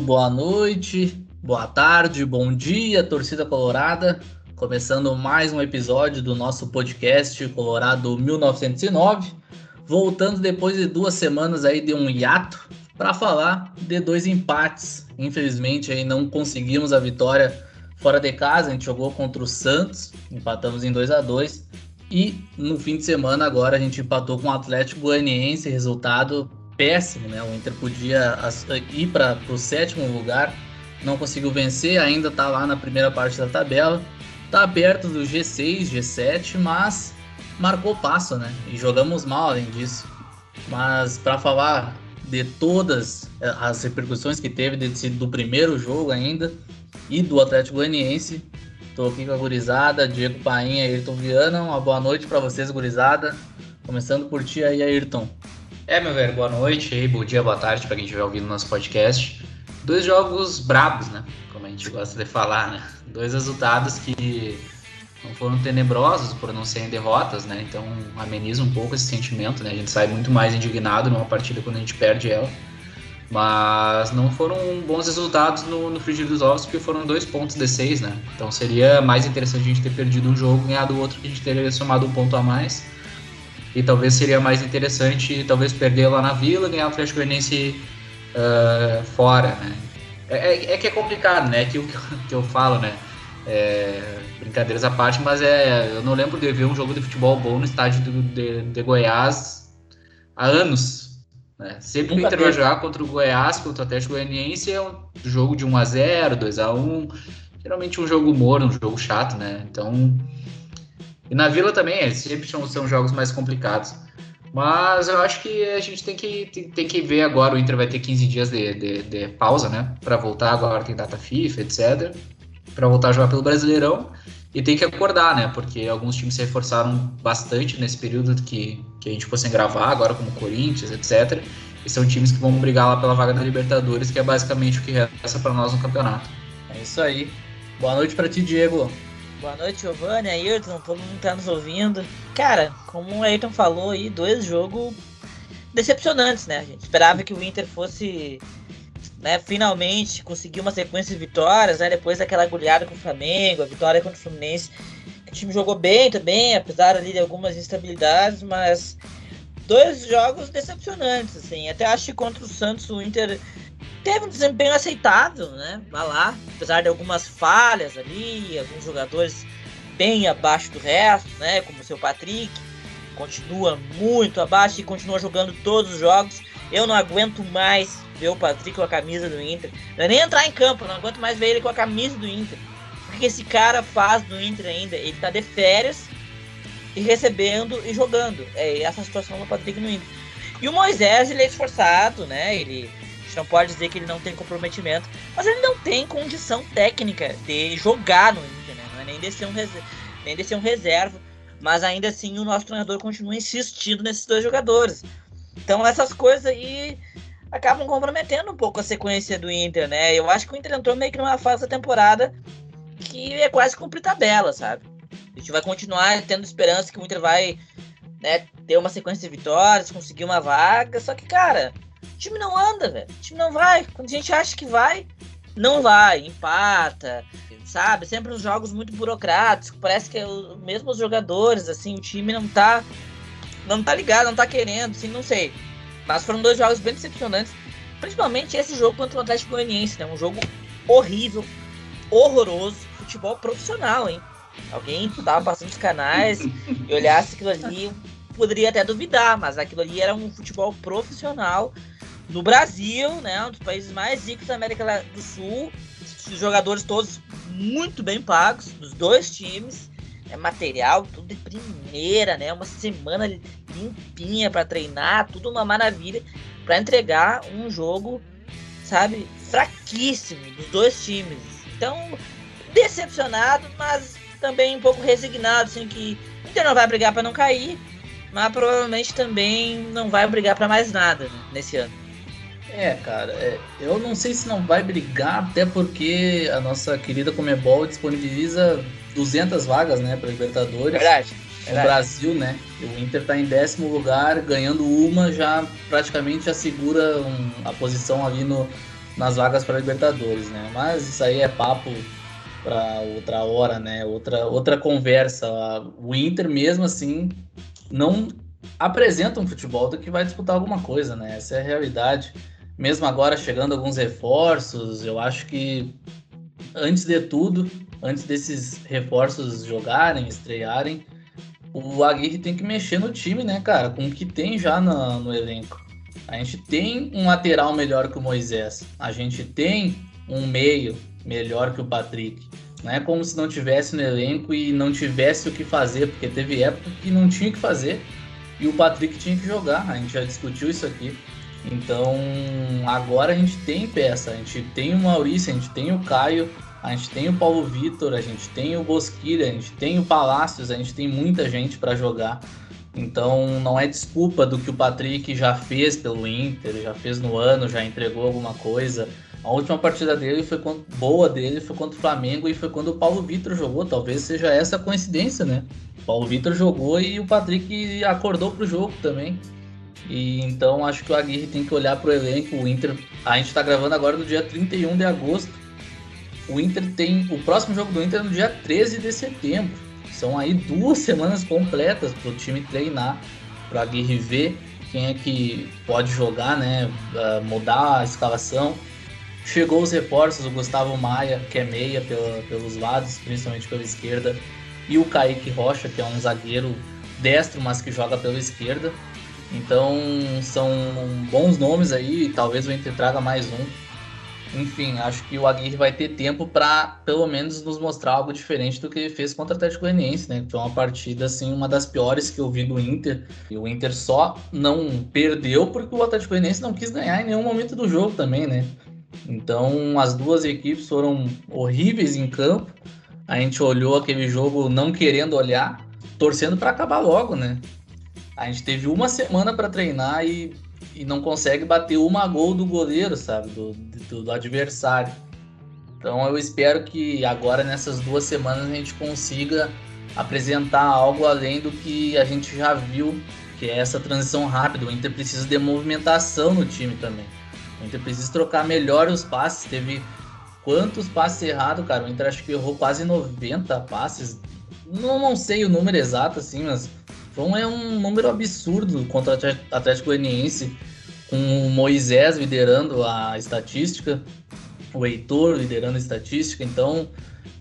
Boa noite, boa tarde, bom dia, torcida colorada. Começando mais um episódio do nosso podcast Colorado 1909. Voltando depois de duas semanas aí de um hiato para falar de dois empates. Infelizmente aí não conseguimos a vitória fora de casa, a gente jogou contra o Santos, empatamos em 2 a 2 e no fim de semana agora a gente empatou com o Atlético Goianiense, resultado péssimo, né? O Inter podia ir para o sétimo lugar, não conseguiu vencer, ainda está lá na primeira parte da tabela, está perto do G6, G7, mas marcou passo, né? E jogamos mal além disso. Mas para falar de todas eh, as repercussões que teve de, do primeiro jogo ainda e do Atlético Goianiense, estou aqui com a gurizada, Diego Painha e Ayrton Viana. Uma boa noite para vocês, gurizada. Começando por ti aí, Ayrton. É, meu velho, boa noite aí, bom dia, boa tarde para quem estiver ouvindo nosso podcast. Dois jogos brabos, né? Como a gente gosta de falar, né? Dois resultados que não foram tenebrosos por não serem derrotas, né? Então ameniza um pouco esse sentimento, né? A gente sai muito mais indignado numa partida quando a gente perde ela. Mas não foram bons resultados no, no frigir dos ovos, porque foram dois pontos de seis, né? Então seria mais interessante a gente ter perdido um jogo, ganhado o outro, que a gente teria somado um ponto a mais e talvez seria mais interessante talvez perder lá na Vila e ganhar o Atlético Goianiense uh, fora, né? É, é, é, que é complicado, né? É aquilo que eu, que eu falo, né? É, brincadeiras à parte, mas é, eu não lembro de ver um jogo de futebol bom no estádio do, de, de, Goiás há anos. Né? Sempre que o Inter vai jogar contra o Goiás, contra o Atlético Goianiense, é um jogo de 1x0, 2x1. Geralmente um jogo morno, um jogo chato, né? Então e na Vila também, é, sempre são, são jogos mais complicados. Mas eu acho que a gente tem que, tem, tem que ver agora. O Inter vai ter 15 dias de, de, de pausa, né? Para voltar. Agora tem data FIFA, etc. Para voltar a jogar pelo Brasileirão. E tem que acordar, né? Porque alguns times se reforçaram bastante nesse período que, que a gente ficou sem gravar, agora como Corinthians, etc. E são times que vão brigar lá pela vaga da Libertadores, que é basicamente o que resta para nós no campeonato. É isso aí. Boa noite para ti, Diego. Boa noite, Giovanni, Ayrton, todo mundo que tá nos ouvindo. Cara, como o Ayrton falou aí, dois jogos decepcionantes, né? A gente esperava que o Inter fosse, né, finalmente conseguir uma sequência de vitórias, né? Depois daquela agulhada com o Flamengo, a vitória contra o Fluminense. O time jogou bem também, apesar ali de algumas instabilidades, mas dois jogos decepcionantes, assim. Até acho que contra o Santos o Inter teve um desempenho aceitável, né? Vai lá, apesar de algumas falhas ali, alguns jogadores bem abaixo do resto, né? Como o seu Patrick, continua muito abaixo e continua jogando todos os jogos. Eu não aguento mais ver o Patrick com a camisa do Inter. Não é nem entrar em campo, não aguento mais ver ele com a camisa do Inter. O que esse cara faz no Inter ainda? Ele tá de férias e recebendo e jogando. É essa situação do Patrick no Inter. E o Moisés, ele é esforçado, né? Ele gente não pode dizer que ele não tem comprometimento, mas ele não tem condição técnica de jogar no Inter, né? Não é nem de ser um, reserva, nem de ser um reserva. Mas ainda assim o nosso treinador continua insistindo nesses dois jogadores. Então essas coisas aí acabam comprometendo um pouco a sequência do Inter, né? Eu acho que o Inter entrou meio que numa fase da temporada que é quase cumprir tabela, sabe? A gente vai continuar tendo esperança que o Inter vai né, ter uma sequência de vitórias, conseguir uma vaga, só que, cara, o time não anda, velho. O time não vai. Quando a gente acha que vai, não vai. Empata, sabe? Sempre uns jogos muito burocráticos. Parece que é o, mesmo os jogadores, assim, o time não tá. Não tá ligado, não tá querendo, assim, não sei. Mas foram dois jogos bem decepcionantes. Principalmente esse jogo contra o Atlético Goianiense, né? Um jogo horrível, horroroso. Futebol profissional, hein? Alguém tava passando os canais e olhasse aquilo ali, poderia até duvidar, mas aquilo ali era um futebol profissional no Brasil, né, um dos países mais ricos da América do Sul, os jogadores todos muito bem pagos, dos dois times, é material, tudo de primeira, né, uma semana limpinha para treinar, tudo uma maravilha para entregar um jogo, sabe, fraquíssimo dos dois times. Então, decepcionado, mas também um pouco resignado, assim que o Inter não vai brigar para não cair, mas provavelmente também não vai brigar para mais nada né, nesse ano. É, cara, é, eu não sei se não vai brigar, até porque a nossa querida Comebol disponibiliza 200 vagas, né, para Libertadores. Verdade. No Brasil, né? O Inter está em décimo lugar, ganhando uma, já praticamente já segura um, a posição ali no, nas vagas para Libertadores, né? Mas isso aí é papo para outra hora, né? Outra, outra conversa. O Inter, mesmo assim, não apresenta um futebol do que vai disputar alguma coisa, né? Essa é a realidade. Mesmo agora chegando alguns reforços, eu acho que antes de tudo, antes desses reforços jogarem, estrearem, o Aguirre tem que mexer no time, né, cara? Com o que tem já no, no elenco. A gente tem um lateral melhor que o Moisés. A gente tem um meio melhor que o Patrick. Não é como se não tivesse no elenco e não tivesse o que fazer, porque teve época que não tinha o que fazer e o Patrick tinha que jogar. A gente já discutiu isso aqui. Então agora a gente tem peça, a gente tem o Maurício, a gente tem o Caio, a gente tem o Paulo Vitor, a gente tem o Bosquilha, a gente tem o Palácios, a gente tem muita gente para jogar. Então não é desculpa do que o Patrick já fez pelo Inter, já fez no ano, já entregou alguma coisa. A última partida dele foi contra, boa dele foi contra o Flamengo e foi quando o Paulo Vitor jogou. Talvez seja essa a coincidência, né? O Paulo Vitor jogou e o Patrick acordou pro jogo também. E então acho que o Aguirre tem que olhar pro elenco. O Inter, a gente tá gravando agora no dia 31 de agosto. O Inter tem o próximo jogo do Inter é no dia 13 de setembro. São aí duas semanas completas para o time treinar, para a Aguirre ver quem é que pode jogar, né? Uh, mudar a escalação. Chegou os reforços, o Gustavo Maia, que é meia pela, pelos lados, principalmente pela esquerda, e o Kaique Rocha, que é um zagueiro destro, mas que joga pela esquerda. Então são bons nomes aí, talvez o Inter traga mais um enfim, acho que o Aguirre vai ter tempo para pelo menos nos mostrar algo diferente do que ele fez contra o Atlético Goianiense, né? Foi uma partida assim, uma das piores que eu vi do Inter. E o Inter só não perdeu porque o Atlético Goianiense não quis ganhar em nenhum momento do jogo também, né? Então, as duas equipes foram horríveis em campo. A gente olhou aquele jogo não querendo olhar, torcendo para acabar logo, né? A gente teve uma semana para treinar e e não consegue bater uma gol do goleiro, sabe? Do, do, do, adversário. Então eu espero que agora nessas duas semanas a gente consiga apresentar algo além do que a gente já viu, que é essa transição rápida. O Inter precisa de movimentação no time também. O Inter precisa trocar melhor os passes. Teve quantos passes errados, cara? O Inter acho que errou quase 90 passes. Não, não sei o número exato, assim, mas então é um número absurdo contra o Atlético Goianiense, com o Moisés liderando a estatística, o Heitor liderando a estatística. Então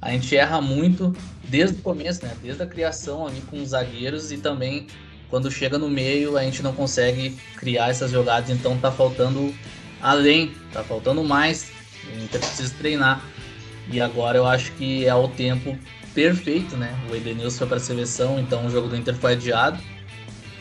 a gente erra muito desde o começo, né? Desde a criação ali com os zagueiros e também quando chega no meio a gente não consegue criar essas jogadas. Então tá faltando além, tá faltando mais. A gente precisa treinar. E agora eu acho que é o tempo perfeito, né? O Edenilson foi para a seleção, então o jogo do Inter foi adiado.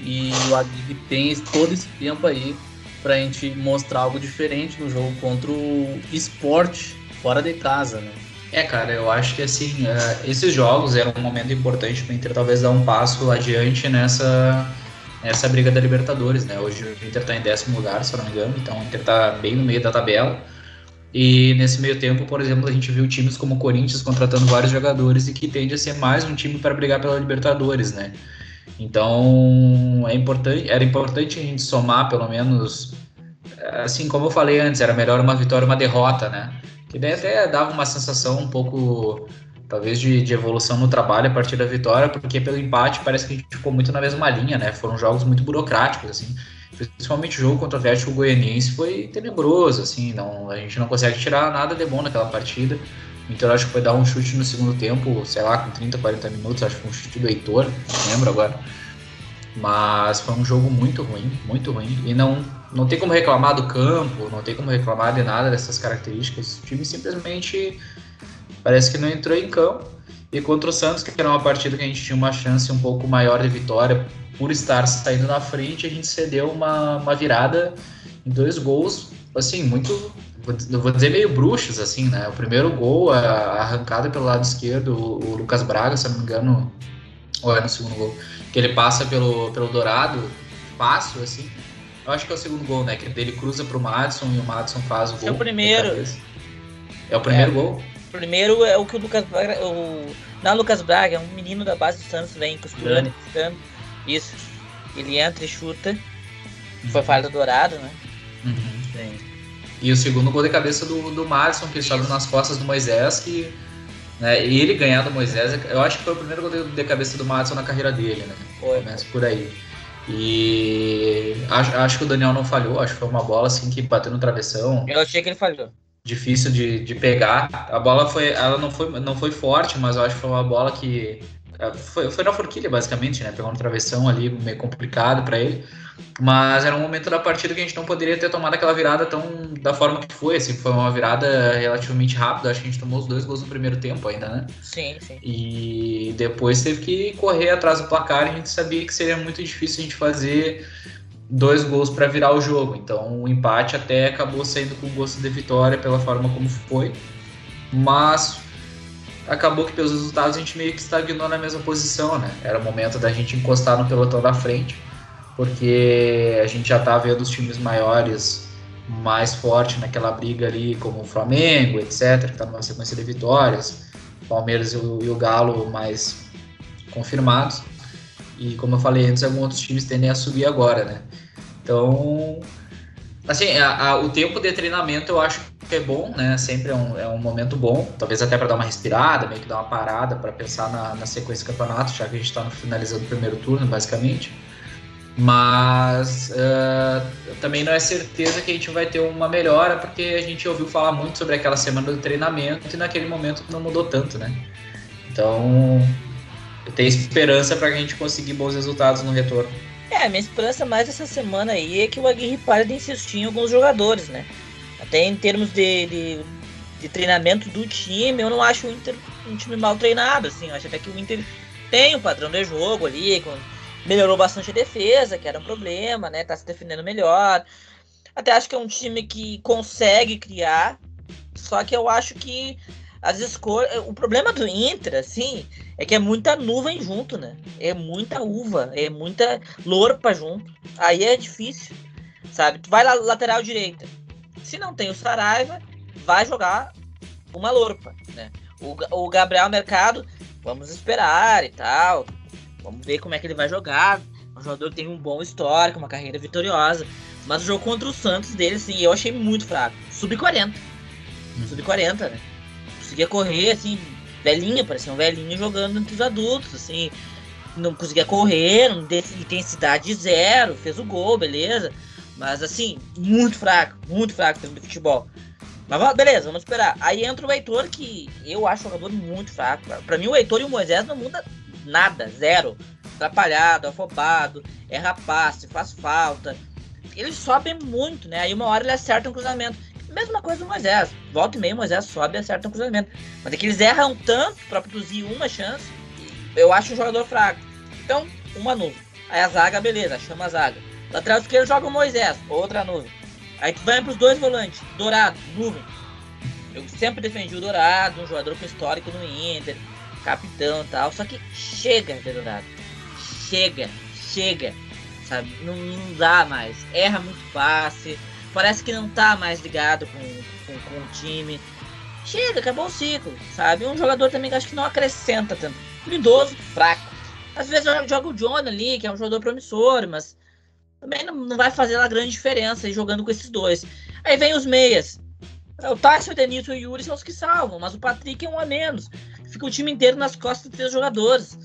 E o Aguirre tem todo esse tempo aí para a gente mostrar algo diferente no jogo contra o esporte fora de casa, né? É, cara, eu acho que assim, uh, esses jogos eram um momento importante para o Inter talvez dar um passo adiante nessa, nessa briga da Libertadores, né? Hoje o Inter está em décimo lugar, se eu não me engano, então o Inter está bem no meio da tabela. E nesse meio tempo, por exemplo, a gente viu times como o Corinthians contratando vários jogadores e que tende a ser mais um time para brigar pela Libertadores, né? Então, é importante, era importante a gente somar pelo menos, assim como eu falei antes, era melhor uma vitória uma derrota, né? Que daí até dava uma sensação um pouco, talvez, de, de evolução no trabalho a partir da vitória, porque pelo empate parece que a gente ficou muito na mesma linha, né? Foram jogos muito burocráticos, assim. Principalmente o jogo contra o Atlético Goianiense foi tenebroso, assim, não, a gente não consegue tirar nada de bom naquela partida. Então eu acho que foi dar um chute no segundo tempo, sei lá, com 30, 40 minutos, acho que foi um chute do Heitor, não lembro agora. Mas foi um jogo muito ruim, muito ruim. E não, não tem como reclamar do campo, não tem como reclamar de nada dessas características. O time simplesmente parece que não entrou em campo. E contra o Santos, que era uma partida que a gente tinha uma chance um pouco maior de vitória, por estar saindo na frente, a gente cedeu uma, uma virada em dois gols, assim, muito, vou dizer meio bruxos, assim, né? O primeiro gol, a, arrancada pelo lado esquerdo, o, o, Lucas Braga, se não me engano, ou é no segundo gol, que ele passa pelo, pelo Dourado, fácil, assim. Eu acho que é o segundo gol, né? Que ele cruza pro Madison e o Madison faz o gol. É o primeiro. É o primeiro é. gol? O primeiro é o que o Lucas Braga. O, não, Lucas Braga, é um menino da base do Santos, vem costurando, costurando. Isso. Ele entra e chuta. Uhum. Foi falha do Dourado, né? Uhum. E o segundo gol de cabeça do, do Marson, que sobe nas costas do Moisés, que né, ele ganhar do Moisés, eu acho que foi o primeiro gol de, de cabeça do Marson na carreira dele, né? Foi. Começa por aí. E acho, acho que o Daniel não falhou, acho que foi uma bola assim que bateu no travessão. Eu achei que ele falhou. Difícil de, de pegar. A bola foi. Ela não foi, não foi forte, mas eu acho que foi uma bola que. É, foi, foi na forquilha, basicamente, né? Pegou no travessão ali, meio complicado para ele. Mas era um momento da partida que a gente não poderia ter tomado aquela virada tão da forma que foi. Assim, foi uma virada relativamente rápida. Acho que a gente tomou os dois gols no primeiro tempo ainda, né? Sim, sim. E depois teve que correr atrás do placar. E a gente sabia que seria muito difícil a gente fazer dois gols para virar o jogo. Então o empate até acabou saindo com gosto de vitória pela forma como foi. Mas acabou que pelos resultados a gente meio que estagnou na mesma posição, né? Era o momento da gente encostar no pelotão da frente porque a gente já está vendo os times maiores mais fortes naquela briga ali, como o Flamengo, etc., que está numa sequência de vitórias, Palmeiras e o, e o Galo mais confirmados. E como eu falei antes, alguns outros times tendem a subir agora, né? Então, assim, a, a, o tempo de treinamento eu acho que é bom, né? Sempre é um, é um momento bom, talvez até para dar uma respirada, meio que dar uma parada para pensar na, na sequência do campeonato, já que a gente está finalizando o primeiro turno, basicamente. Mas uh, também não é certeza que a gente vai ter uma melhora, porque a gente ouviu falar muito sobre aquela semana do treinamento e naquele momento não mudou tanto, né? Então, eu tenho esperança para a gente conseguir bons resultados no retorno. É, a minha esperança mais essa semana aí é que o Aguirre pare de insistir em alguns jogadores, né? Até em termos de, de, de treinamento do time, eu não acho o Inter um time mal treinado, assim. Eu acho até que o Inter tem um padrão de jogo ali, melhorou bastante a defesa, que era um problema, né? Tá se defendendo melhor. Até acho que é um time que consegue criar, só que eu acho que as escolhas. O problema do Inter, assim, é que é muita nuvem junto, né? É muita uva, é muita lorpa junto. Aí é difícil, sabe? Tu vai lá lateral direita. Se não tem o Saraiva, vai jogar uma lorpa, né? O, o Gabriel Mercado, vamos esperar e tal. Vamos ver como é que ele vai jogar. O jogador tem um bom histórico, uma carreira vitoriosa. Mas o jogo contra o Santos dele, sim, eu achei muito fraco. Sub-40. Hum. Sub-40, né? Conseguia correr, assim, velhinho, parecia um velhinho jogando entre os adultos, assim. Não conseguia correr, não intensidade zero, fez o gol, beleza. Mas, assim, muito fraco, muito fraco no futebol. Mas beleza, vamos esperar. Aí entra o Heitor, que eu acho um jogador muito fraco. Para mim, o Heitor e o Moisés não muda nada, zero. Atrapalhado, afobado, erra passe, faz falta. Eles sobem muito, né? Aí uma hora ele acerta um cruzamento. Mesma coisa do Moisés. Volta e meio, o Moisés sobe e acerta um cruzamento. Mas é que eles erram tanto para produzir uma chance. Eu acho um jogador fraco. Então, uma nuvem. Aí a zaga, beleza, chama a zaga. Lateral esquerdo joga o Moisés, outra nuvem. Aí tu vai pros dois volantes. Dourado, nuvem. Eu sempre defendi o Dourado, um jogador com histórico no Inter capitão e tal. Só que chega, Dourado. Chega, chega. Sabe? Não, não dá mais. Erra muito fácil. Parece que não tá mais ligado com, com, com o time. Chega, acabou o ciclo, sabe? Um jogador também que acho que não acrescenta tanto. Lindoso, fraco. Às vezes joga o John ali, que é um jogador promissor, mas também não, não vai fazer uma grande diferença jogando com esses dois. Aí vem os meias. O Tyson, o Denilson e o Yuri são os que salvam, mas o Patrick é um a menos fica o time inteiro nas costas de três jogadores,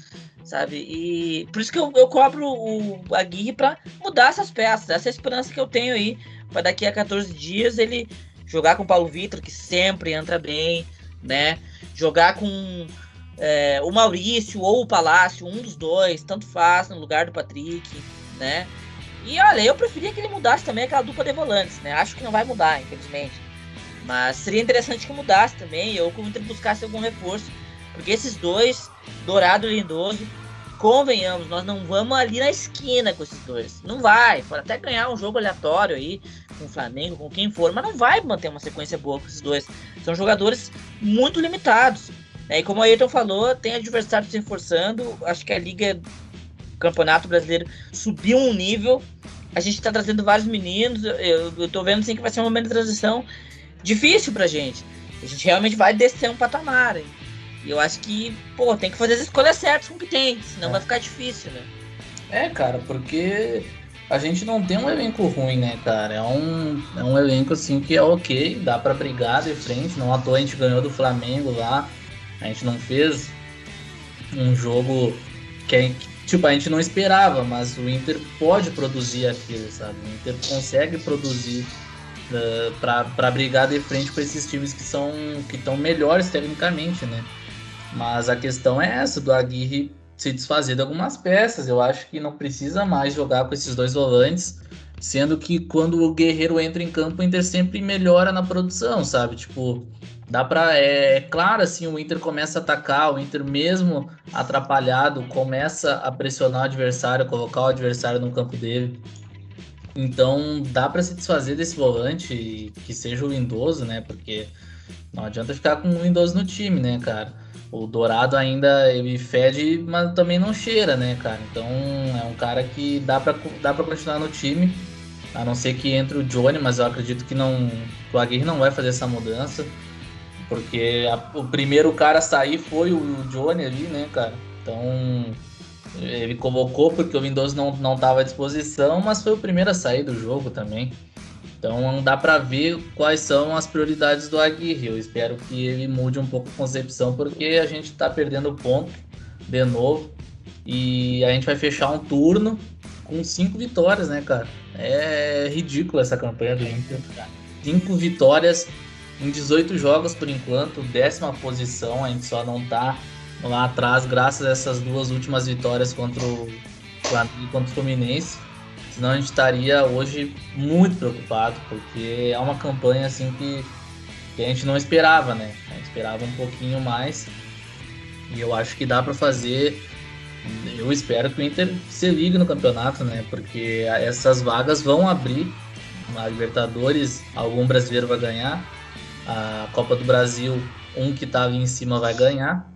sabe? E por isso que eu, eu cobro o Aguirre para mudar essas peças. Essa é esperança que eu tenho aí para daqui a 14 dias ele jogar com o Paulo Vitor, que sempre entra bem, né? Jogar com é, o Maurício ou o Palácio, um dos dois, tanto faz, no lugar do Patrick, né? E olha, eu preferia que ele mudasse também aquela dupla de volantes, né? Acho que não vai mudar, infelizmente. Mas seria interessante que mudasse também, ou que o Inter buscasse algum reforço porque esses dois, Dourado e Lindoso, convenhamos, nós não vamos ali na esquina com esses dois. Não vai. Pode até ganhar um jogo aleatório aí com o Flamengo, com quem for, mas não vai manter uma sequência boa com esses dois. São jogadores muito limitados. É, e como o Ayrton falou, tem adversários se reforçando. Acho que a Liga Campeonato Brasileiro subiu um nível. A gente está trazendo vários meninos. Eu, eu tô vendo assim que vai ser um momento de transição difícil pra gente. A gente realmente vai descer um patamar. E eu acho que, pô, tem que fazer as escolhas certas com o que tem, senão é. vai ficar difícil, né? É, cara, porque a gente não tem um elenco ruim, né, cara? É um, é um elenco assim que é ok, dá para brigar de frente. Não à toa a gente ganhou do Flamengo lá. A gente não fez um jogo que, é, tipo, a gente não esperava, mas o Inter pode produzir aquilo, sabe? O Inter consegue produzir uh, para brigar de frente com esses times que são que estão melhores tecnicamente, né? Mas a questão é essa do Aguirre se desfazer de algumas peças. Eu acho que não precisa mais jogar com esses dois volantes, sendo que quando o Guerreiro entra em campo, o Inter sempre melhora na produção, sabe? Tipo, dá para é, é, claro assim, o Inter começa a atacar, o Inter mesmo atrapalhado começa a pressionar o adversário, colocar o adversário no campo dele. Então, dá para se desfazer desse volante que seja o Lindoso, né? Porque não adianta ficar com o Lindoso no time, né, cara? O Dourado ainda ele fede, mas também não cheira, né, cara? Então é um cara que dá para dá pra continuar no time, a não ser que entre o Johnny, mas eu acredito que não. O Aguirre não vai fazer essa mudança, porque a, o primeiro cara a sair foi o, o Johnny ali, né, cara? Então ele convocou porque o Windows não, não tava à disposição, mas foi o primeiro a sair do jogo também. Então dá para ver quais são as prioridades do Aguirre. Eu espero que ele mude um pouco a concepção, porque a gente está perdendo ponto de novo. E a gente vai fechar um turno com cinco vitórias, né, cara? É ridículo essa campanha do Inter. Cinco vitórias em 18 jogos por enquanto, décima posição. A gente só não tá lá atrás graças a essas duas últimas vitórias contra o contra o Fluminense. Senão a gente estaria hoje muito preocupado, porque é uma campanha assim que, que a gente não esperava, né? A gente esperava um pouquinho mais. E eu acho que dá para fazer. Eu espero que o Inter se ligue no campeonato, né? Porque essas vagas vão abrir. A Libertadores, algum brasileiro vai ganhar. A Copa do Brasil, um que tá ali em cima vai ganhar.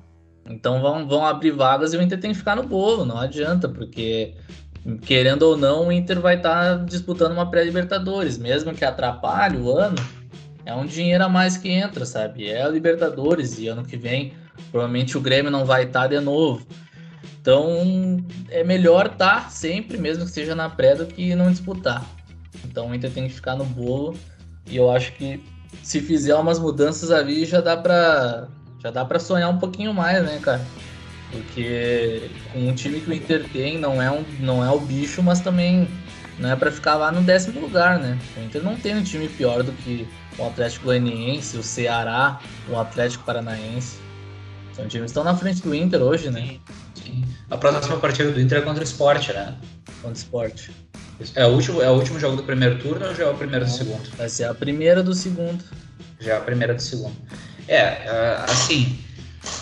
Então vão, vão abrir vagas e o Inter tem que ficar no bolo, não adianta, porque querendo ou não, o Inter vai estar tá disputando uma pré-Libertadores, mesmo que atrapalhe o ano, é um dinheiro a mais que entra, sabe? É a Libertadores e ano que vem provavelmente o Grêmio não vai estar tá de novo. Então é melhor estar tá sempre, mesmo que seja na pré, do que não disputar. Então o Inter tem que ficar no bolo e eu acho que se fizer umas mudanças ali já dá para já dá para sonhar um pouquinho mais, né, cara? Porque com um time que o Inter tem, não é, um, não é o bicho, mas também não é para ficar lá no décimo lugar, né? O Inter não tem um time pior do que o Atlético Goianiense, o Ceará, o Atlético Paranaense. São times que estão na frente do Inter hoje, né? Sim, sim. A próxima partida do Inter é contra o Sport, né? Contra o Sport. É o último, é o último jogo do primeiro turno ou já é o primeiro do segundo? Vai ser a primeira do segundo. Já é a primeira do segundo. É, é assim,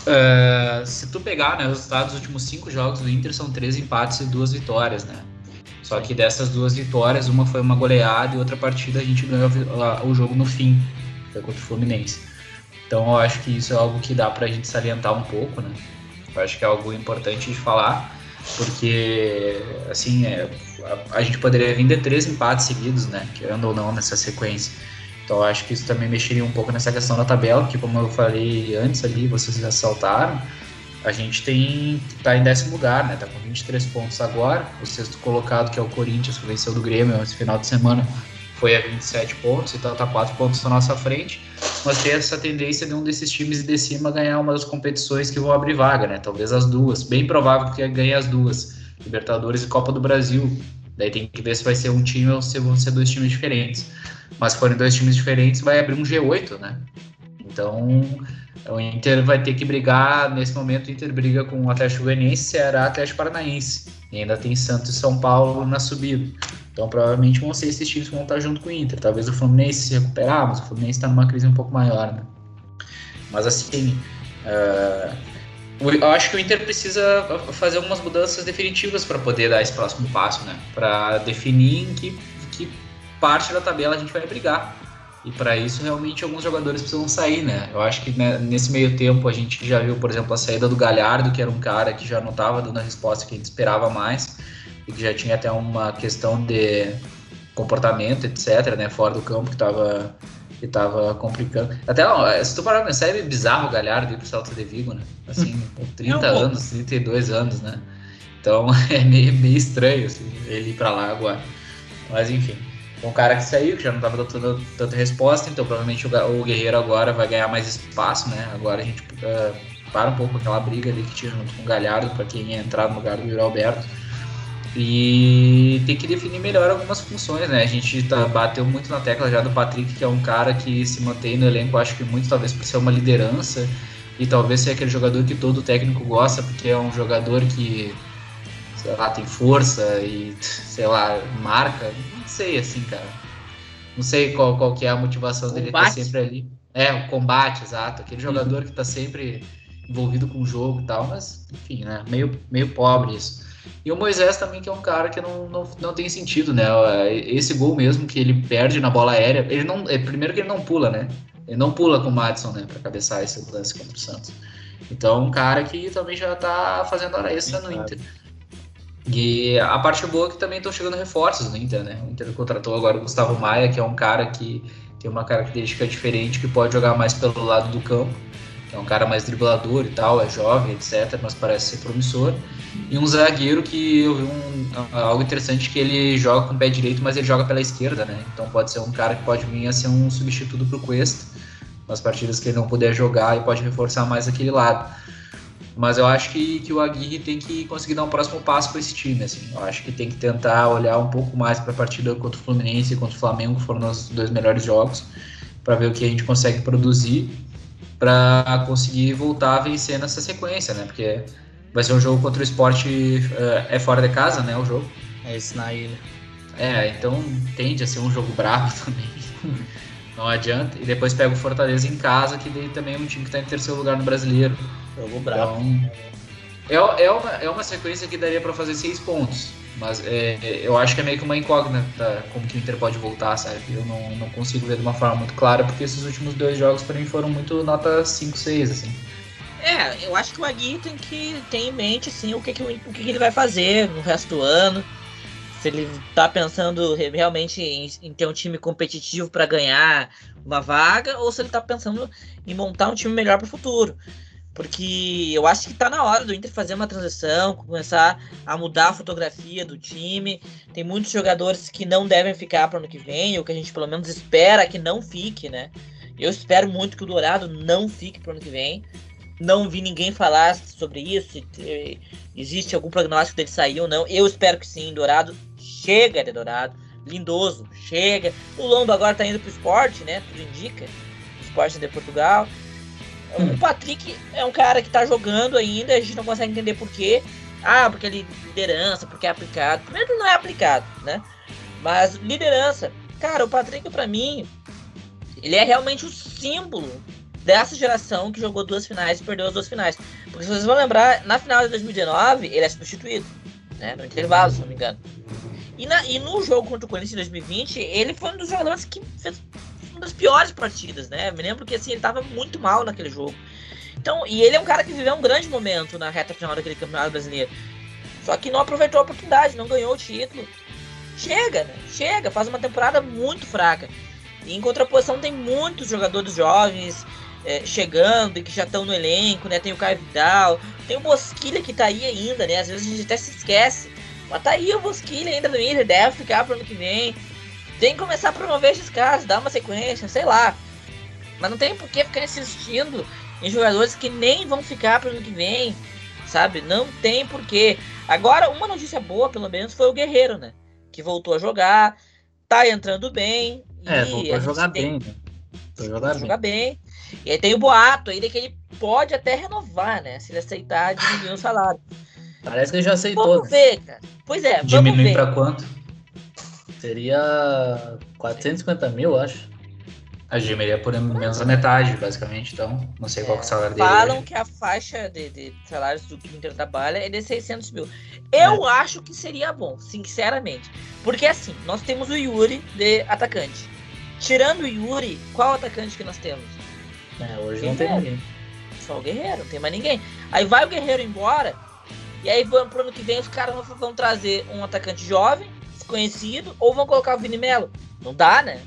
Uh, se tu pegar né, os resultados dos últimos cinco jogos do Inter, são três empates e duas vitórias, né? Só que dessas duas vitórias, uma foi uma goleada e outra partida a gente ganhou o jogo no fim, foi contra o Fluminense. Então eu acho que isso é algo que dá pra gente salientar um pouco, né? Eu acho que é algo importante de falar, porque, assim, é, a, a gente poderia vir de três empates seguidos, né? Querendo ou não, nessa sequência. Então acho que isso também mexeria um pouco nessa questão da tabela, que como eu falei antes ali, vocês já saltaram, a gente tem tá em décimo lugar, né? Tá com 23 pontos agora. O sexto colocado, que é o Corinthians, que venceu do Grêmio esse final de semana, foi a 27 pontos, então tá 4 pontos na nossa frente. Mas tem essa tendência de um desses times de cima ganhar uma das competições que vão abrir vaga, né? Talvez as duas. Bem provável que ganhe as duas. Libertadores e Copa do Brasil. Daí tem que ver se vai ser um time ou se vão ser dois times diferentes. Mas se forem dois times diferentes, vai abrir um G8, né? Então, o Inter vai ter que brigar, nesse momento o Inter briga com o Atlético Goianiense, Ceará, Atlético Paranaense. E ainda tem Santos e São Paulo na subida. Então, provavelmente vão ser esses times que vão estar junto com o Inter. Talvez o Fluminense se recuperar, mas o Fluminense está numa crise um pouco maior, né? Mas assim, uh, eu acho que o Inter precisa fazer algumas mudanças definitivas para poder dar esse próximo passo, né? Para definir em que, que parte da tabela a gente vai brigar. E para isso, realmente, alguns jogadores precisam sair, né? Eu acho que né, nesse meio tempo a gente já viu, por exemplo, a saída do Galhardo, que era um cara que já não estava dando a resposta que a gente esperava mais, e que já tinha até uma questão de comportamento, etc., né? Fora do campo, que estava que tava complicando. Até, se tu parar pra pensar, é bizarro o Galhardo ir pro Celta de Vigo, né? Assim, com 30 anos, 32 anos, né? Então, é meio, meio estranho, assim, ele ir pra lá agora. Mas enfim. Um cara que saiu, que já não estava dando tanta resposta, então provavelmente o, Guerreiro agora vai ganhar mais espaço, né? Agora a gente uh, para um pouco aquela briga ali que tinha junto com o Galhardo para quem ia entrar no lugar do Yuri Alberto. E tem que definir melhor algumas funções, né? A gente tá, bateu muito na tecla já do Patrick, que é um cara que se mantém no elenco, acho que muito talvez por ser uma liderança e talvez seja aquele jogador que todo técnico gosta, porque é um jogador que, sei lá, tem força e, sei lá, marca. Não sei, assim, cara. Não sei qual, qual que é a motivação combate. dele estar sempre ali. É, o combate, exato. Aquele jogador uhum. que tá sempre envolvido com o jogo e tal, mas, enfim, né? Meio, meio pobre isso. E o Moisés também, que é um cara que não, não, não tem sentido, né? Esse gol mesmo que ele perde na bola aérea, ele não. É, primeiro que ele não pula, né? Ele não pula com o Madison, né? Pra cabeçar esse lance contra o Santos. Então, um cara que também já tá fazendo hora extra no Inter. E a parte boa é que também estão chegando reforços no Inter, né? O Inter contratou agora o Gustavo Maia, que é um cara que tem uma característica diferente, que pode jogar mais pelo lado do campo é um cara mais driblador e tal, é jovem, etc., mas parece ser promissor. E um zagueiro que eu vi um, algo interessante que ele joga com o pé direito, mas ele joga pela esquerda, né? Então pode ser um cara que pode vir a ser um substituto para o Cuesta nas partidas que ele não puder jogar e pode reforçar mais aquele lado. Mas eu acho que, que o Aguirre tem que conseguir dar um próximo passo com esse time. Assim. Eu acho que tem que tentar olhar um pouco mais para a partida contra o Fluminense e contra o Flamengo, que foram os dois melhores jogos, para ver o que a gente consegue produzir para conseguir voltar a vencer nessa sequência, né? Porque vai ser um jogo contra o esporte uh, é fora de casa, né? O jogo. É isso na ilha. É, então tende a ser um jogo bravo também. Não adianta. E depois pega o Fortaleza em casa, que daí também é um time que está em terceiro lugar no brasileiro. Jogo bravo. Então, é, é, uma, é uma sequência que daria para fazer seis pontos. Mas é, eu acho que é meio que uma incógnita como que o Inter pode voltar, sabe? Eu não, não consigo ver de uma forma muito clara, porque esses últimos dois jogos para mim foram muito nota 5, 6, assim. É, eu acho que o Agui tem que ter em mente assim, o, que, que, o que, que ele vai fazer no resto do ano. Se ele tá pensando realmente em, em ter um time competitivo para ganhar uma vaga, ou se ele tá pensando em montar um time melhor para o futuro. Porque eu acho que tá na hora do Inter fazer uma transição, começar a mudar a fotografia do time. Tem muitos jogadores que não devem ficar para o ano que vem, ou que a gente pelo menos espera que não fique, né? Eu espero muito que o Dourado não fique para o ano que vem. Não vi ninguém falar sobre isso, se existe algum prognóstico dele sair ou não. Eu espero que sim, Dourado chega de Dourado. Lindoso, chega. O Lombo agora tá indo pro esporte, né? Tudo indica. Esporte de Portugal. O Patrick é um cara que tá jogando ainda, a gente não consegue entender por quê. Ah, porque ele liderança, porque é aplicado. Primeiro não é aplicado, né? Mas liderança. Cara, o Patrick, para mim, ele é realmente o símbolo dessa geração que jogou duas finais e perdeu as duas finais. Porque se vocês vão lembrar, na final de 2019, ele é substituído, né? No intervalo, se não me engano. E, na, e no jogo contra o Corinthians em 2020, ele foi um dos jogadores que fez das piores partidas, né? Me lembro que assim, ele tava muito mal naquele jogo. Então, e ele é um cara que viveu um grande momento na reta final daquele campeonato brasileiro. Só que não aproveitou a oportunidade, não ganhou o título. Chega, né? Chega, faz uma temporada muito fraca. E em contraposição tem muitos jogadores jovens é, chegando e que já estão no elenco, né? Tem o Caio Vidal, tem o Bosquilha que tá aí ainda, né? Às vezes a gente até se esquece. Mas tá aí o Bosquilha ainda no Inter, deve ficar pro ano que vem. Tem que começar a promover esses caras, dar uma sequência, sei lá. Mas não tem por que ficar insistindo em jogadores que nem vão ficar para o ano que vem, sabe? Não tem porquê. Agora, uma notícia boa, pelo menos, foi o Guerreiro, né? Que voltou a jogar, tá entrando bem. É, voltou a, jogar tem... bem, né? Voltou a jogar, bem. jogar bem. E aí tem o boato aí de que ele pode até renovar, né? Se ele aceitar diminuir o salário. Parece que ele já aceitou. Vamos ver, cara. Pois é, Diminuir para quanto? Seria 450 mil, acho. A diminuiria por menos da metade, basicamente, então não sei é, qual é o salário dele. Falam que a faixa de, de, salários do que Inter trabalha é de 600 mil. Eu é. acho que seria bom, sinceramente. Porque assim, nós temos o Yuri de atacante. Tirando o Yuri, qual atacante que nós temos? É, hoje não tem ninguém. Só o Guerreiro, não tem mais ninguém. Aí vai o Guerreiro embora, e aí pro ano que vem os caras vão trazer um atacante jovem, desconhecido, ou vão colocar o Vini Melo. Não dá, né?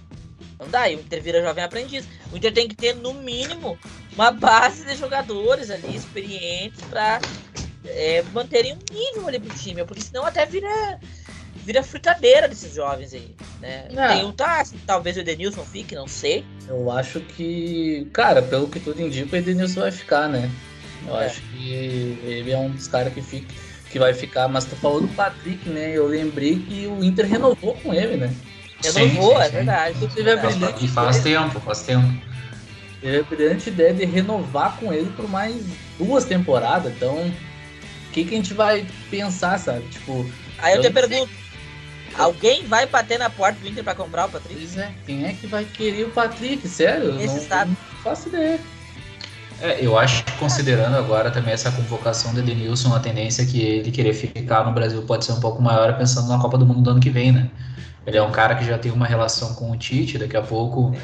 Não dá. E o Inter vira jovem aprendiz. O Inter tem que ter, no mínimo, uma base de jogadores ali, experientes, para é, manterem um nível ali pro time. Porque senão até vira, vira fritadeira desses jovens aí, né? É. Tem o Tassi, talvez o Edenilson fique, não sei. Eu acho que, cara, pelo que tudo indica, o Edenilson vai ficar, né? Eu é. acho que ele é um dos caras que fica, que vai ficar, mas tu falou do Patrick, né? Eu lembrei que o Inter renovou com ele, né? Renovou, sim, sim, é verdade. Teve a brilhante e faz tempo, faz tempo. Teve a brilhante ideia de renovar com ele por mais duas temporadas, então o que, que a gente vai pensar, sabe? Tipo. Aí eu, eu te pergunto, alguém vai bater na porta do Inter pra comprar o Patrick? Pois é, quem é que vai querer o Patrick? Sério? Esse não, sabe. não faço ideia. É, eu acho que considerando agora também essa convocação do Edenilson, a tendência que ele querer ficar no Brasil pode ser um pouco maior pensando na Copa do Mundo do ano que vem, né? Ele é um cara que já tem uma relação com o Tite, daqui a pouco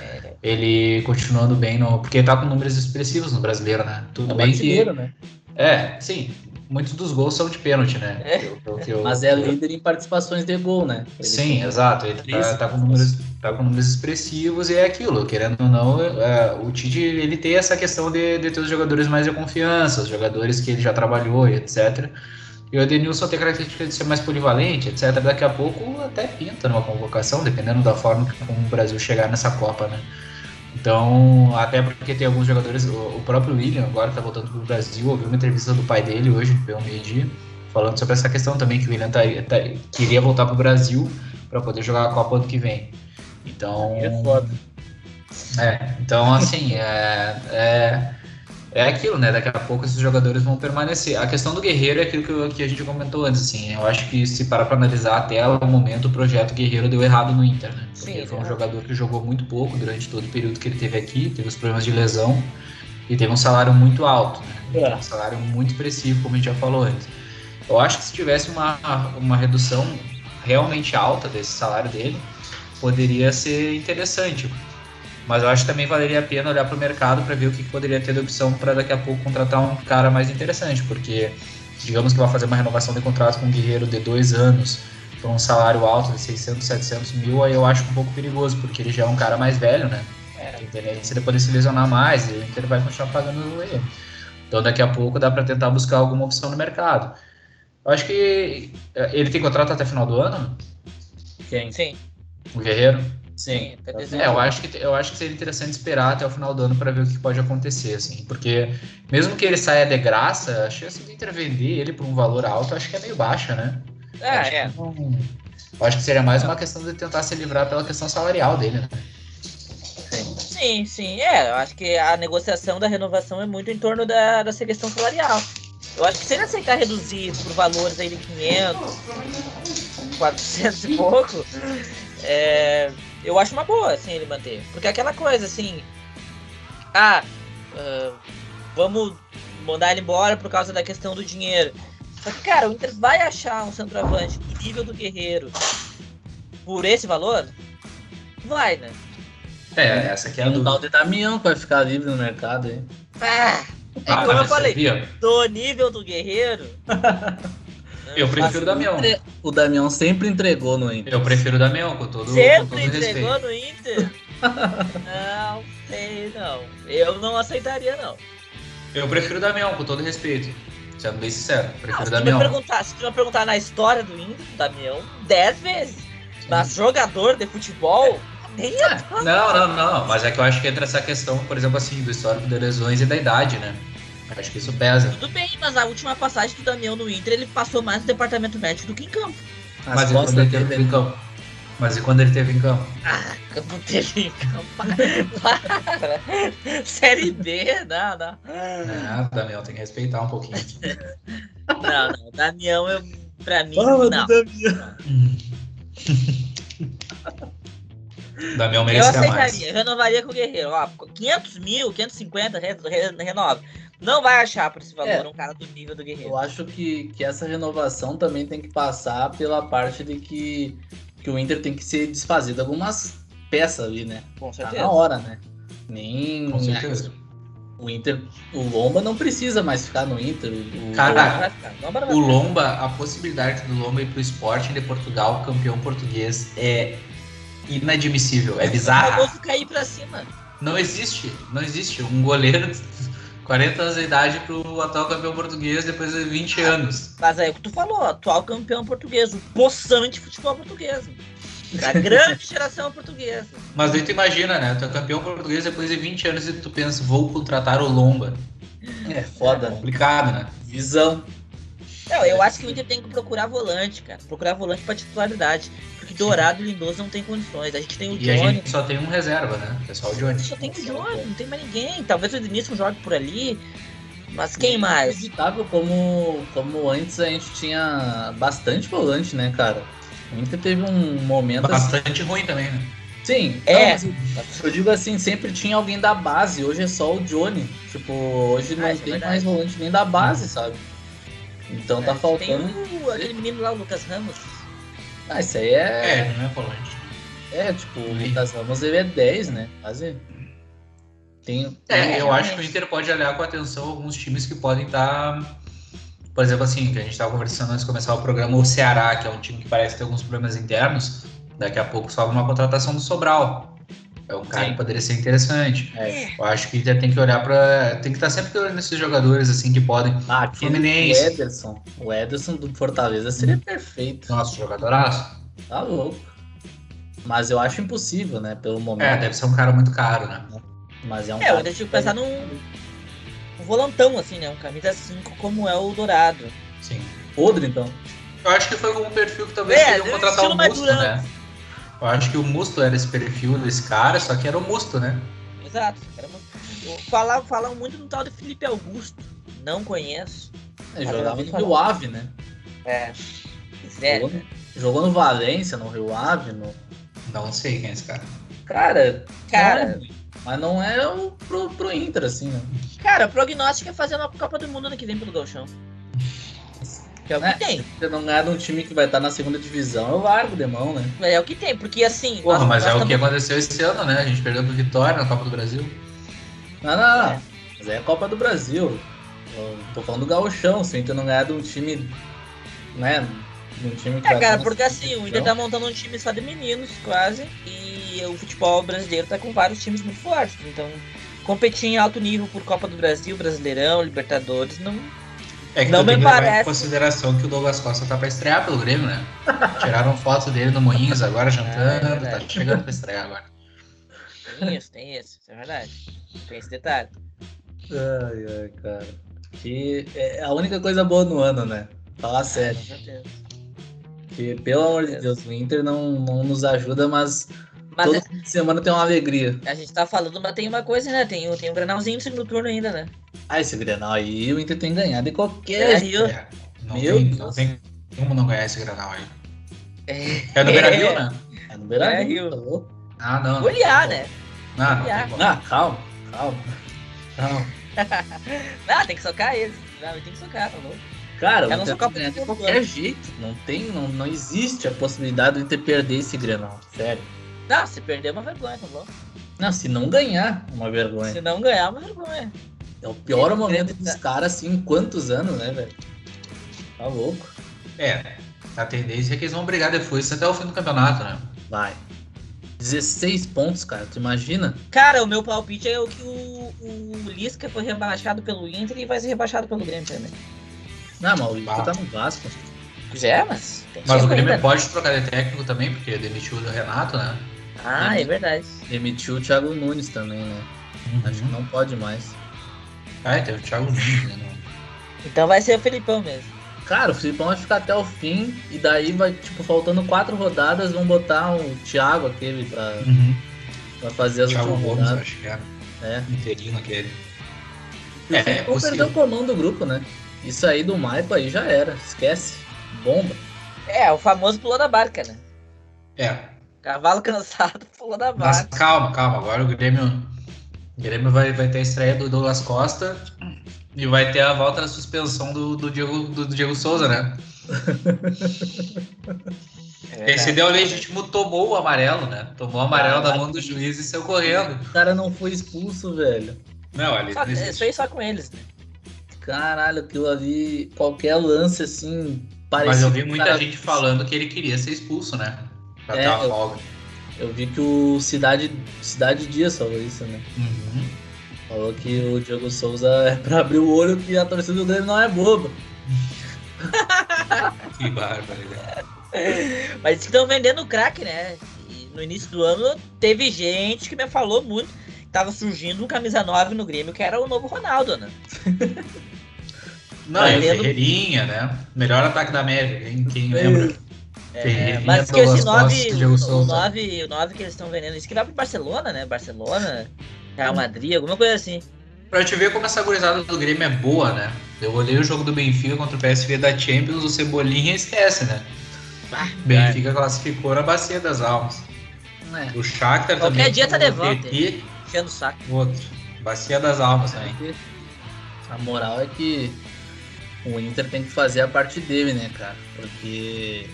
ele continuando bem no. Porque ele tá com números expressivos no brasileiro, né? Tudo é bem que. Né? É, sim. Muitos dos gols são de pênalti, né? É. Eu, eu, Mas é líder em participações de gol, né? Ele sim, exato. Ele tá, tá, com números, tá com números expressivos e é aquilo. Querendo ou não, é, o Tite ele tem essa questão de, de ter os jogadores mais de confiança, os jogadores que ele já trabalhou e etc. E o Edenilson tem a característica de ser mais polivalente, etc. Daqui a pouco até pinta numa convocação, dependendo da forma como o Brasil chegar nessa Copa, né? Então, até porque tem alguns jogadores, o próprio William agora está voltando para o Brasil, ouvi uma entrevista do pai dele hoje, pelo meio-dia, falando sobre essa questão também, que o William tá, tá, queria voltar para o Brasil para poder jogar a Copa ano que vem. Então. É foda. É, então assim, é, é é aquilo, né? Daqui a pouco esses jogadores vão permanecer. A questão do Guerreiro é aquilo que, que a gente comentou antes, assim. Eu acho que se parar para analisar até o momento, o projeto Guerreiro deu errado no Inter, né? Porque Sim, foi um é. jogador que jogou muito pouco durante todo o período que ele teve aqui, teve os problemas de lesão e teve um salário muito alto, né? É. Um salário muito expressivo, como a gente já falou antes. Eu acho que se tivesse uma, uma redução realmente alta desse salário dele, poderia ser interessante mas eu acho que também valeria a pena olhar para o mercado para ver o que poderia ter de opção para daqui a pouco contratar um cara mais interessante, porque digamos que vai fazer uma renovação de contrato com um guerreiro de dois anos por um salário alto de 600, 700 mil, aí eu acho um pouco perigoso, porque ele já é um cara mais velho, né? É. Se ele poder se lesionar mais, ele vai continuar pagando ele. Então daqui a pouco dá para tentar buscar alguma opção no mercado. Eu acho que eh, ele tem contrato até final do ano? Quem? Sim. O Guerreiro? Sim. É, eu acho que eu acho que seria interessante esperar até o final do ano para ver o que pode acontecer, assim, porque mesmo que ele saia de graça, a chance de intervender ele por um valor alto acho que é meio baixa, né? É, acho é. Que, eu acho que seria mais uma questão de tentar se livrar pela questão salarial dele, né? Sim, sim, é. Eu acho que a negociação da renovação é muito em torno da, dessa questão salarial. Eu acho que se ele aceitar reduzir por valores aí de 500, 400 e pouco, é, eu acho uma boa, assim, ele manter. Porque aquela coisa, assim. Ah, uh, vamos mandar ele embora por causa da questão do dinheiro. Só que, cara, o Inter vai achar um centroavante do nível do Guerreiro por esse valor? Vai, né? É, essa aqui é a do tal de Damião que vai ficar livre no mercado aí. Ah, é ah, como eu falei, do nível do Guerreiro. Eu prefiro o Damião. O Damião sempre entregou no Inter. Eu prefiro o Damião, com todo, sempre com todo entregou respeito. no Inter? não sei, não. Eu não aceitaria, não. Eu prefiro o Damião, com todo respeito. Sendo bem sincero, prefiro não, o Damião. Se tu, perguntar, se tu me perguntar na história do Inter, o Damião, 10 vezes. Mas jogador de futebol, nem é, Não, não, não. Mas é que eu acho que entra essa questão, por exemplo, assim, do histórico de lesões e da idade, né? Acho que isso pesa. Tudo bem, mas a última passagem do Damião no Inter, ele passou mais no departamento médico do que em campo. As mas e quando ele teve em campo? Mas e quando ele teve em campo? Ah, quando teve em campo. Para. Série B, não, não. Ah, Damião tem que respeitar um pouquinho. não, não. Damião, eu, pra mim, Fala não. Damião. Damião merece mais. Eu aceitaria, eu renovaria com o Guerreiro. Ó, 500 mil, 550, renova. Não vai achar por esse valor é, um cara do nível do Guerreiro. Eu acho que, que essa renovação também tem que passar pela parte de que, que o Inter tem que se desfazer de algumas peças ali, né? Com certeza. Tá na hora, né? Nem. Com certeza. O Inter, o Lomba não precisa mais ficar no Inter. O, Cara, o Lomba, a possibilidade do Lomba ir pro Sporting de Portugal, campeão português, é inadmissível, é bizarro. cair pra cima. Não existe, não existe. Um goleiro 40 anos de idade pro atual campeão português depois de 20 anos. Mas aí é o que tu falou, atual campeão português, o poçante futebol português. Da grande geração portuguesa. Mas daí tu imagina, né? Tu é campeão português depois de 20 anos e tu pensa, vou contratar o Lomba. É foda, é complicado, né? Visão. Não, eu acho que o Inter tem que procurar volante, cara. Procurar volante pra titularidade. Porque Dourado e Lindoso não tem condições. A gente tem o e Johnny. a gente só tem um reserva, né? É só o Johnny. Só tem o Johnny, não tem mais ninguém. Talvez o Denilson jogue por ali. Mas quem mais? É Inacreditável como, como antes a gente tinha bastante volante, né, cara? O Inter teve um momento. Bastante assim... ruim também, né? Sim, é. Não, eu digo assim, sempre tinha alguém da base, hoje é só o Johnny. Tipo, hoje não ah, tem é mais volante nem da base, sabe? Então tá é, tá faltando. Tem o, aquele menino lá, o Lucas Ramos. Ah, isso aí é. É, não é volante. É, tipo, o Lucas Ramos ele é 10, né? Quase. Tem, é, eu acho que o Inter pode olhar com atenção alguns times que podem estar. Tá, por exemplo, assim, que a gente estava conversando antes de começar o programa, o Ceará, que é um time que parece ter alguns problemas internos. Daqui a pouco sobe uma contratação do Sobral. É um cara Sim. que poderia ser interessante. É. Eu acho que já tem que olhar para Tem que estar sempre olhando nesses jogadores assim que podem. Ah, Fluminense. O Ederson. O Ederson do Fortaleza seria perfeito. Nossa, jogadoraço. Tá louco. Mas eu acho impossível, né? Pelo momento. É, deve ser um cara muito caro, né? Mas é um. É, eu deixo pensar num. Um volantão, assim, né? Um camisa 5 como é o Dourado. Sim. Podre, então. Eu acho que foi um perfil que talvez é, queriam contratar o Musto, né? Eu acho que o Musto era esse perfil desse cara, só que era o Musto, né? Exato. Era falam muito do tal de Felipe Augusto. Não conheço. É, jogava no Rio Ave, né? É. Sério. Jogou, jogou no Valência, no Rio Ave, no. Não sei quem é esse cara. Cara, cara. Mas não é o pro, pro Inter, assim, né? Cara, o prognóstico é fazer uma Copa do Mundo ano que vem pelo Galchão. Que é o que tem. Se você não ganhar de um time que vai estar na segunda divisão, eu largo de mão, né? É o que tem, porque assim. Porra, nós, mas nós é o que aconteceu esse ano, né? A gente perdeu pro Vitória na Copa do Brasil. Não, não, não. É. Mas é a Copa do Brasil. Eu tô falando do Gauchão, se o Inter não ganhar de um time. Né? De um time que é, cara, porque assim, o Inter tá montando um time só de meninos, quase. E o futebol brasileiro tá com vários times muito fortes. Então, competir em alto nível por Copa do Brasil, Brasileirão, Libertadores, não é que não me parece. em consideração que o Douglas Costa tá pra estrear pelo Grêmio, né? Tiraram foto dele no Moinhos agora, jantando, é, tá chegando pra estrear agora. Tem isso, tem isso, isso é verdade. Tem esse detalhe. Ai, ai, cara. Que é a única coisa boa no ano, né? Falar ah, sério. Que, pelo amor de Deus, o Inter não, não nos ajuda, mas mas Todo é... fim de semana tem uma alegria. A gente tá falando, mas tem uma coisa, né? Tem, tem um Grenalzinho no segundo turno ainda, né? Ah, esse Grenal aí o Inter tem ganhado de qualquer jeito. É, não, Meu tem, Deus. não tem como não ganhar esse Grenal aí. É, é no Beira-Rio, é. né? É no Beira-Rio. Tá ah, não. Golear, né? Não, não, não, ah, calma, calma. Calma. não, tem que socar eles. Não, tem que socar, tá louco. Cara, não socar de qualquer jeito. Não tem, não, não existe a possibilidade de ter perder esse Grenal, sério. Não, se perder é uma vergonha, tá bom? Não, se não ganhar, uma vergonha. Se não ganhar, é uma vergonha. É o pior é, momento é, dos caras, assim, em quantos anos, né, velho? Tá louco. É, a tendência é que eles vão brigar depois até o fim do campeonato, né? Vai. 16 pontos, cara, tu imagina? Cara, o meu palpite é o que o, o Lisca foi rebaixado pelo Inter e vai ser rebaixado pelo Grêmio também. Não, mas o Lisca tá no Vasco. É, mas. Mas o Grêmio ainda. pode trocar de técnico também, porque demitiu o Renato, né? Ah, é verdade. Demitiu o Thiago Nunes também, né? Uhum. Acho que não pode mais. Ah, é, teve o Thiago Nunes, né? Então vai ser o Felipão mesmo. Cara, o Filipão vai ficar até o fim e daí vai, tipo, faltando quatro rodadas, vão botar o Thiago aquele pra, uhum. pra fazer as Thiago últimas rodadas. acho que era. É. Inteirinho aquele. E é, é perdeu o comando do grupo, né? Isso aí do Maipa aí já era, esquece. Bomba. É, o famoso pulou da barca, né? É. Cavalo cansado, pulou da barca. Mas calma, calma. Agora o Grêmio, o Grêmio vai, vai ter a estreia do Douglas Costa e vai ter a volta da suspensão do, do, Diego, do, do Diego Souza, né? É, Esse deu legítimo tomou o amarelo, né? Tomou o amarelo da mão do juiz e saiu correndo. O cara não foi expulso, velho. Não, ali. Só, isso aí só com eles, né? Caralho, aquilo ali, qualquer lance assim. Mas eu vi muita cara... gente falando que ele queria ser expulso, né? Pra é, ter uma folga. Eu vi que o Cidade, Cidade Dias falou isso, né? Uhum. Falou que o Diogo Souza é pra abrir o olho que a torcida do Grêmio não é boba. que bárbaro. Mas estão vendendo craque, né? E no início do ano teve gente que me falou muito que tava surgindo um camisa 9 no Grêmio que era o novo Ronaldo, né? Não, tá é o Ferreirinha, né? Melhor ataque da América, hein? Quem lembra? É, mas que esse 9, o 9, o 9 que eles estão vendendo, isso que vai pro Barcelona, né? Barcelona, Real Madrid, alguma coisa assim. Pra te ver como essa gurizada do Grêmio é boa, né? Eu olhei o jogo do Benfica contra o PSV da Champions, o Cebolinha esquece, né? Ah, Benfica é. classificou na Bacia das Almas. É. O Shakhtar Qualquer também. dia tá volta. Enchendo o saco. Outro. Bacia das Almas também. A moral é que o Inter tem que fazer a parte dele, né, cara? Porque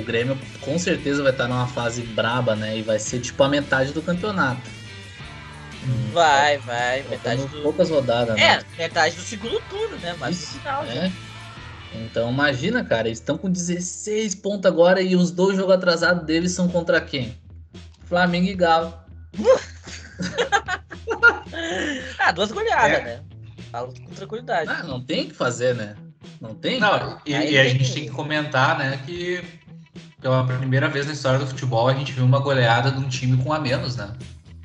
o Grêmio com certeza vai estar numa fase braba, né? E vai ser tipo a metade do campeonato. Hum, vai, vai. Metade do... poucas rodadas, né? É, metade do segundo turno, né? Mas no final, é. Já. Então imagina, cara, eles estão com 16 pontos agora e os dois jogos atrasados deles são contra quem? Flamengo e Galo. ah, duas goleadas, é. né? Falo com tranquilidade. Ah, não tem o que fazer, né? Não tem? Não, e, e a gente tem que comentar, né, que pela primeira vez na história do futebol a gente viu uma goleada de um time com a menos, né?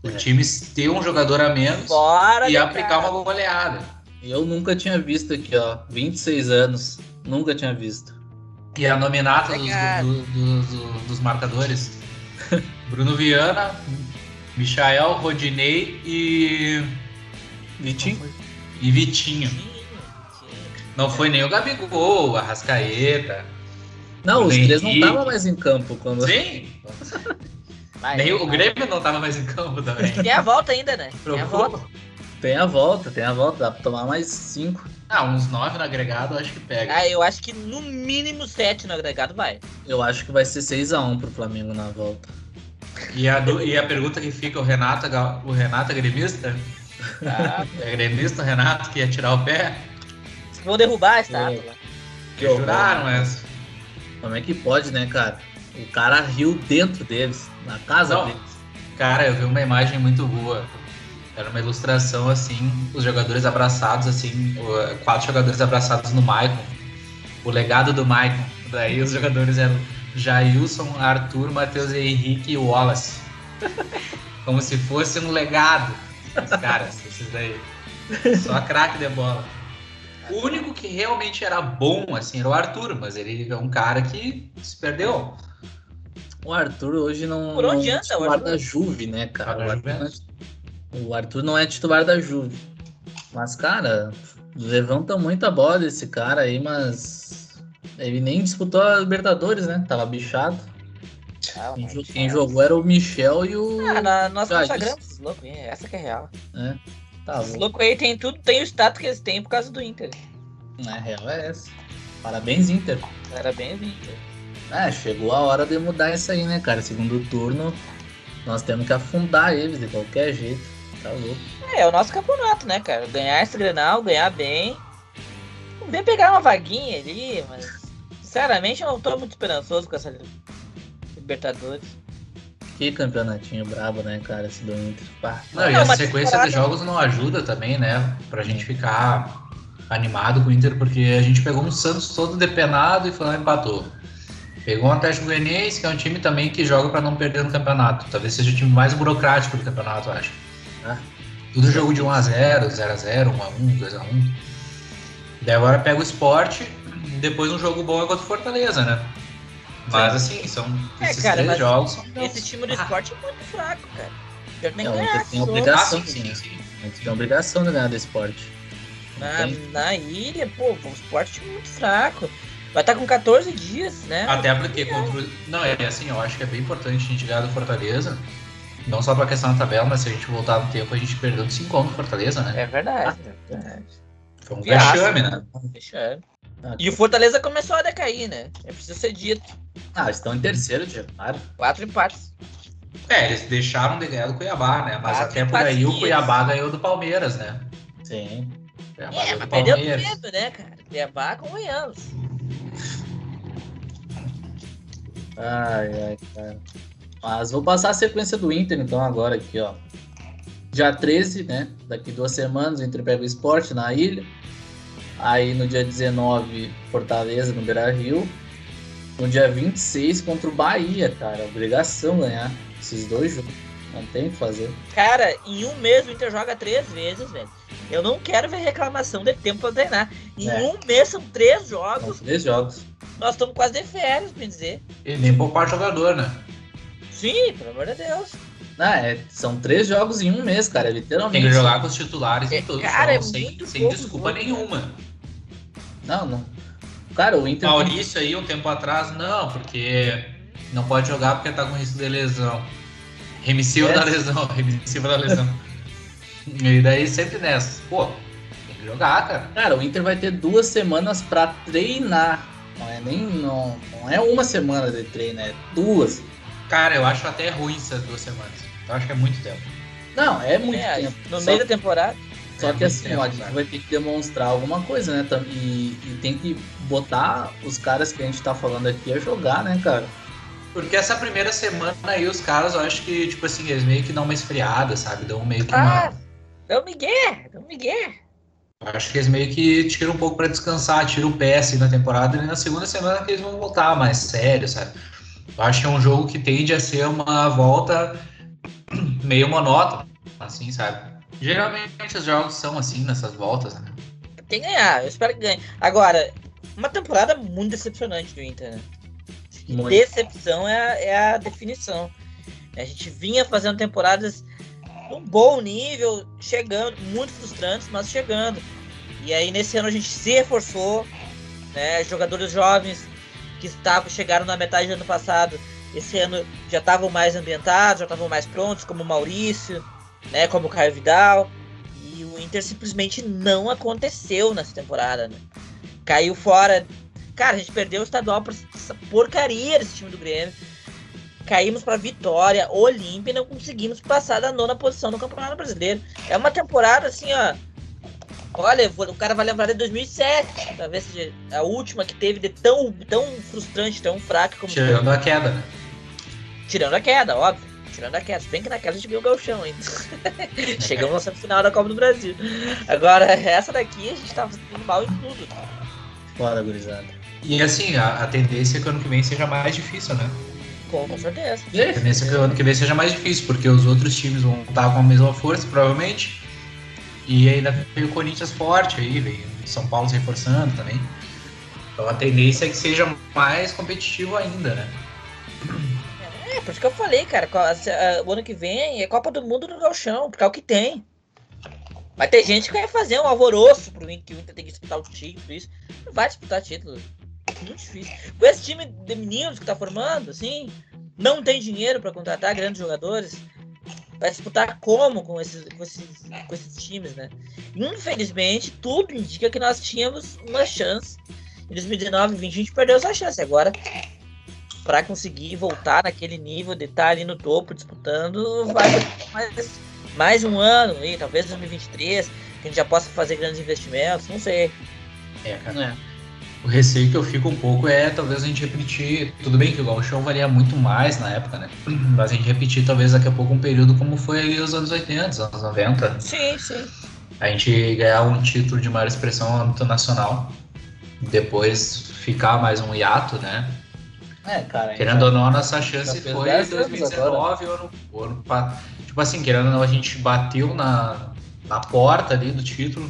O é. time ter um jogador a menos Bora e aplicar cara. uma goleada. Eu nunca tinha visto aqui, ó. 26 anos. Nunca tinha visto. E a nominata dos, do, do, do, dos marcadores: Bruno Viana, Michael, Rodinei e. Vitinho? E Vitinho. Não foi nem o Gabigol, a Rascaeta. Não, os três não estavam mais em campo quando. Sim! nem o Grêmio não estava mais em campo também. Tem a volta ainda, né? Tem a volta. Tem a volta, tem a volta, dá pra tomar mais cinco. Ah, uns nove no agregado, acho que pega. Ah, eu acho que no mínimo sete no agregado vai. Eu acho que vai ser 6x1 pro Flamengo na volta. E a, do, e a pergunta que fica, o Renato, o Renato é gremista? Ah, é gremista o Renato que ia tirar o pé? Vão derrubar a estátua. Que juraram essa. Como é que pode, né, cara? O cara riu dentro deles, na casa Não, deles. Cara, eu vi uma imagem muito boa. Era uma ilustração, assim, os jogadores abraçados, assim, quatro jogadores abraçados no Maicon. O legado do Maicon. Daí os jogadores eram Jailson, Arthur, Matheus Henrique e Wallace. Como se fosse um legado. Os caras, esses daí. Só craque de bola. O único que realmente era bom, assim, era o Arthur, mas ele é um cara que se perdeu. O Arthur hoje não, Por onde não anda, é titular da Juve, né, cara? O Arthur, é, o Arthur, não é titular da Juve. Mas, cara, levanta muita bola esse cara aí, mas ele nem disputou a Libertadores, né? Tava bichado. Ah, quem, quem jogou era o Michel e o. Ah, nós consagramos os loucos, essa que é real. É. Tá Os loucos aí tem tudo, tem o status que eles têm por causa do Inter. Na real é essa. Parabéns, Inter. Parabéns, Inter. É, chegou a hora de mudar isso aí, né, cara? Segundo turno, nós temos que afundar eles de qualquer jeito. Tá louco. É, é o nosso campeonato, né, cara? Ganhar esse Grenal, ganhar bem. Vem pegar uma vaguinha ali, mas sinceramente eu não tô muito esperançoso com essa Libertadores. Que campeonatinho brabo, né, cara, esse do Inter. Pá. Não, e a sequência de jogos não ajuda também, né? Pra gente ficar animado com o Inter, porque a gente pegou um Santos todo depenado e foi lá e empatou. Pegou um Atlético Goianiense, que é um time também que joga para não perder no campeonato. Talvez seja o time mais burocrático do campeonato, eu acho. É. Tudo jogo de 1x0, 0x0, 1x1, 2x1. Daí agora pega o esporte e depois um jogo bom é contra o Fortaleza, né? Mas assim, são é, esses cara, três jogos. Esse time do esporte é muito fraco, cara. Não, tem obrigação, ah, sim, sim, sim. A gente tem obrigação de ganhar do esporte. Na, na ilha, pô, o esporte é muito fraco. Vai estar tá com 14 dias, né? Até porque contra Não, é assim, eu acho que é bem importante a gente ganhar do Fortaleza. Não só pra questão da tabela, mas se a gente voltar no tempo, a gente perdeu de 5 no Fortaleza, né? É verdade, é verdade. Foi um vexame, né? Um vexame. Ah, e o Fortaleza começou a decair, né? É preciso ser dito. Ah, estão em terceiro, Diego. Claro. Quatro empates. É, eles deixaram de ganhar do Cuiabá, né? Mas Quatro até por aí o Cuiabá ganhou do Palmeiras, né? Sim. Cuiabá é, mas perdeu medo, né, cara? Cuiabá convenhamos. Ai, ai, cara. Mas vou passar a sequência do Inter, então, agora aqui, ó. Dia 13, né? Daqui duas semanas, o Inter pega o esporte na ilha. Aí no dia 19, Fortaleza no Beira Rio. No dia 26 contra o Bahia, cara. Obrigação ganhar esses dois jogos. Não tem o que fazer. Cara, em um mês o Inter joga três vezes, velho. Eu não quero ver reclamação de tempo pra treinar. Em é. um mês são três jogos. São três jogos. Nós estamos quase de férias, bem dizer. E nem poupar jogador, né? Sim, pelo amor de Deus. Não, é, são três jogos em um mês, cara, literalmente. Tem que jogar com os titulares é, em todos cara, jogos, é sem, sem desculpa jogo, nenhuma. Não, não. Cara, o Inter. Maurício aí, um tempo atrás, não, porque não pode jogar porque tá com risco de lesão. Remissiva é. da lesão, remissiva da lesão. e daí sempre nessa. Pô, tem que jogar, cara. Cara, o Inter vai ter duas semanas pra treinar. Não é nem. Não, não é uma semana de treino, é duas. Cara, eu acho até ruim essas duas semanas. Eu acho que é muito tempo. Não, é muito é, tempo. No Só... meio da temporada. Só é que assim, tempo, ó, a gente vai ter que demonstrar alguma coisa, né? E, e, tem que botar os caras que a gente tá falando aqui a jogar, né, cara? Porque essa primeira semana aí os caras, eu acho que, tipo assim, eles meio que dão uma esfriada, sabe? Dão meio que uma. Ah, dão migué, dão migué. Acho que eles meio que tiram um pouco para descansar, tiram o pé assim na temporada e na segunda semana que eles vão voltar mais sério, sabe? Eu acho que é um jogo que tende a ser uma volta meio monótona, assim, sabe? Geralmente os jogos são assim nessas voltas, né? Tem que ganhar, eu espero que ganhe. Agora, uma temporada muito decepcionante do Inter, né? Muito. Decepção é a, é a definição. A gente vinha fazendo temporadas num bom nível, chegando, muito frustrantes, mas chegando. E aí nesse ano a gente se reforçou, né? Jogadores jovens que estavam, chegaram na metade do ano passado, esse ano já estavam mais ambientados, já estavam mais prontos, como o Maurício, né, como o Caio Vidal. E o Inter simplesmente não aconteceu nessa temporada, né? Caiu fora. Cara, a gente perdeu o estadual por essa porcaria desse time do Grêmio. Caímos para Vitória, Olímpia e não conseguimos passar da nona posição no Campeonato Brasileiro. É uma temporada assim, ó. Olha, o cara vai lembrar de 2007, talvez seja a última que teve de tão, tão frustrante, tão fraca como. Tirando foi. a queda, né? Tirando a queda, óbvio tirando se bem que naquela a gente ganhou o galchão ainda. Chegamos na final da Copa do Brasil. Agora, essa daqui a gente tava indo mal em tudo. Fora, gurizada. E assim, a, a, tendência é que o ano que vem seja mais difícil, né? Com, com certeza. A tendência é que o ano que vem seja mais difícil, porque os outros times vão estar com a mesma força, provavelmente. E ainda veio o Corinthians forte aí, veio São Paulo se reforçando também. Então a tendência é que seja mais competitivo ainda, né? É, por isso que eu falei, cara. O ano que vem é Copa do Mundo no Galchão, porque é o que tem. Vai ter gente que vai fazer um alvoroço pro Inter, que o Inter tem que disputar o título, isso. Não vai disputar título. Muito difícil. Com esse time de meninos que tá formando, assim, não tem dinheiro para contratar grandes jogadores. Vai disputar como com esses, com, esses, com esses times, né? Infelizmente, tudo indica que nós tínhamos uma chance. Em 2019, 2020, a gente perdeu essa chance. Agora para conseguir voltar naquele nível de estar tá ali no topo disputando, vai mais, mais um ano aí, talvez 2023, que a gente já possa fazer grandes investimentos, não sei. É, cara. É. O receio que eu fico um pouco é talvez a gente repetir. Tudo bem que o Gauchão valia muito mais na época, né? Mas a gente repetir talvez daqui a pouco um período como foi ali os anos 80, os anos 90. Sim, sim. A gente ganhar um título de maior expressão no âmbito nacional. Depois ficar mais um hiato, né? É, cara. Querendo ou não, nossa chance foi em 2019, ano, ano, Tipo assim, querendo ou não, a gente bateu na, na porta ali do título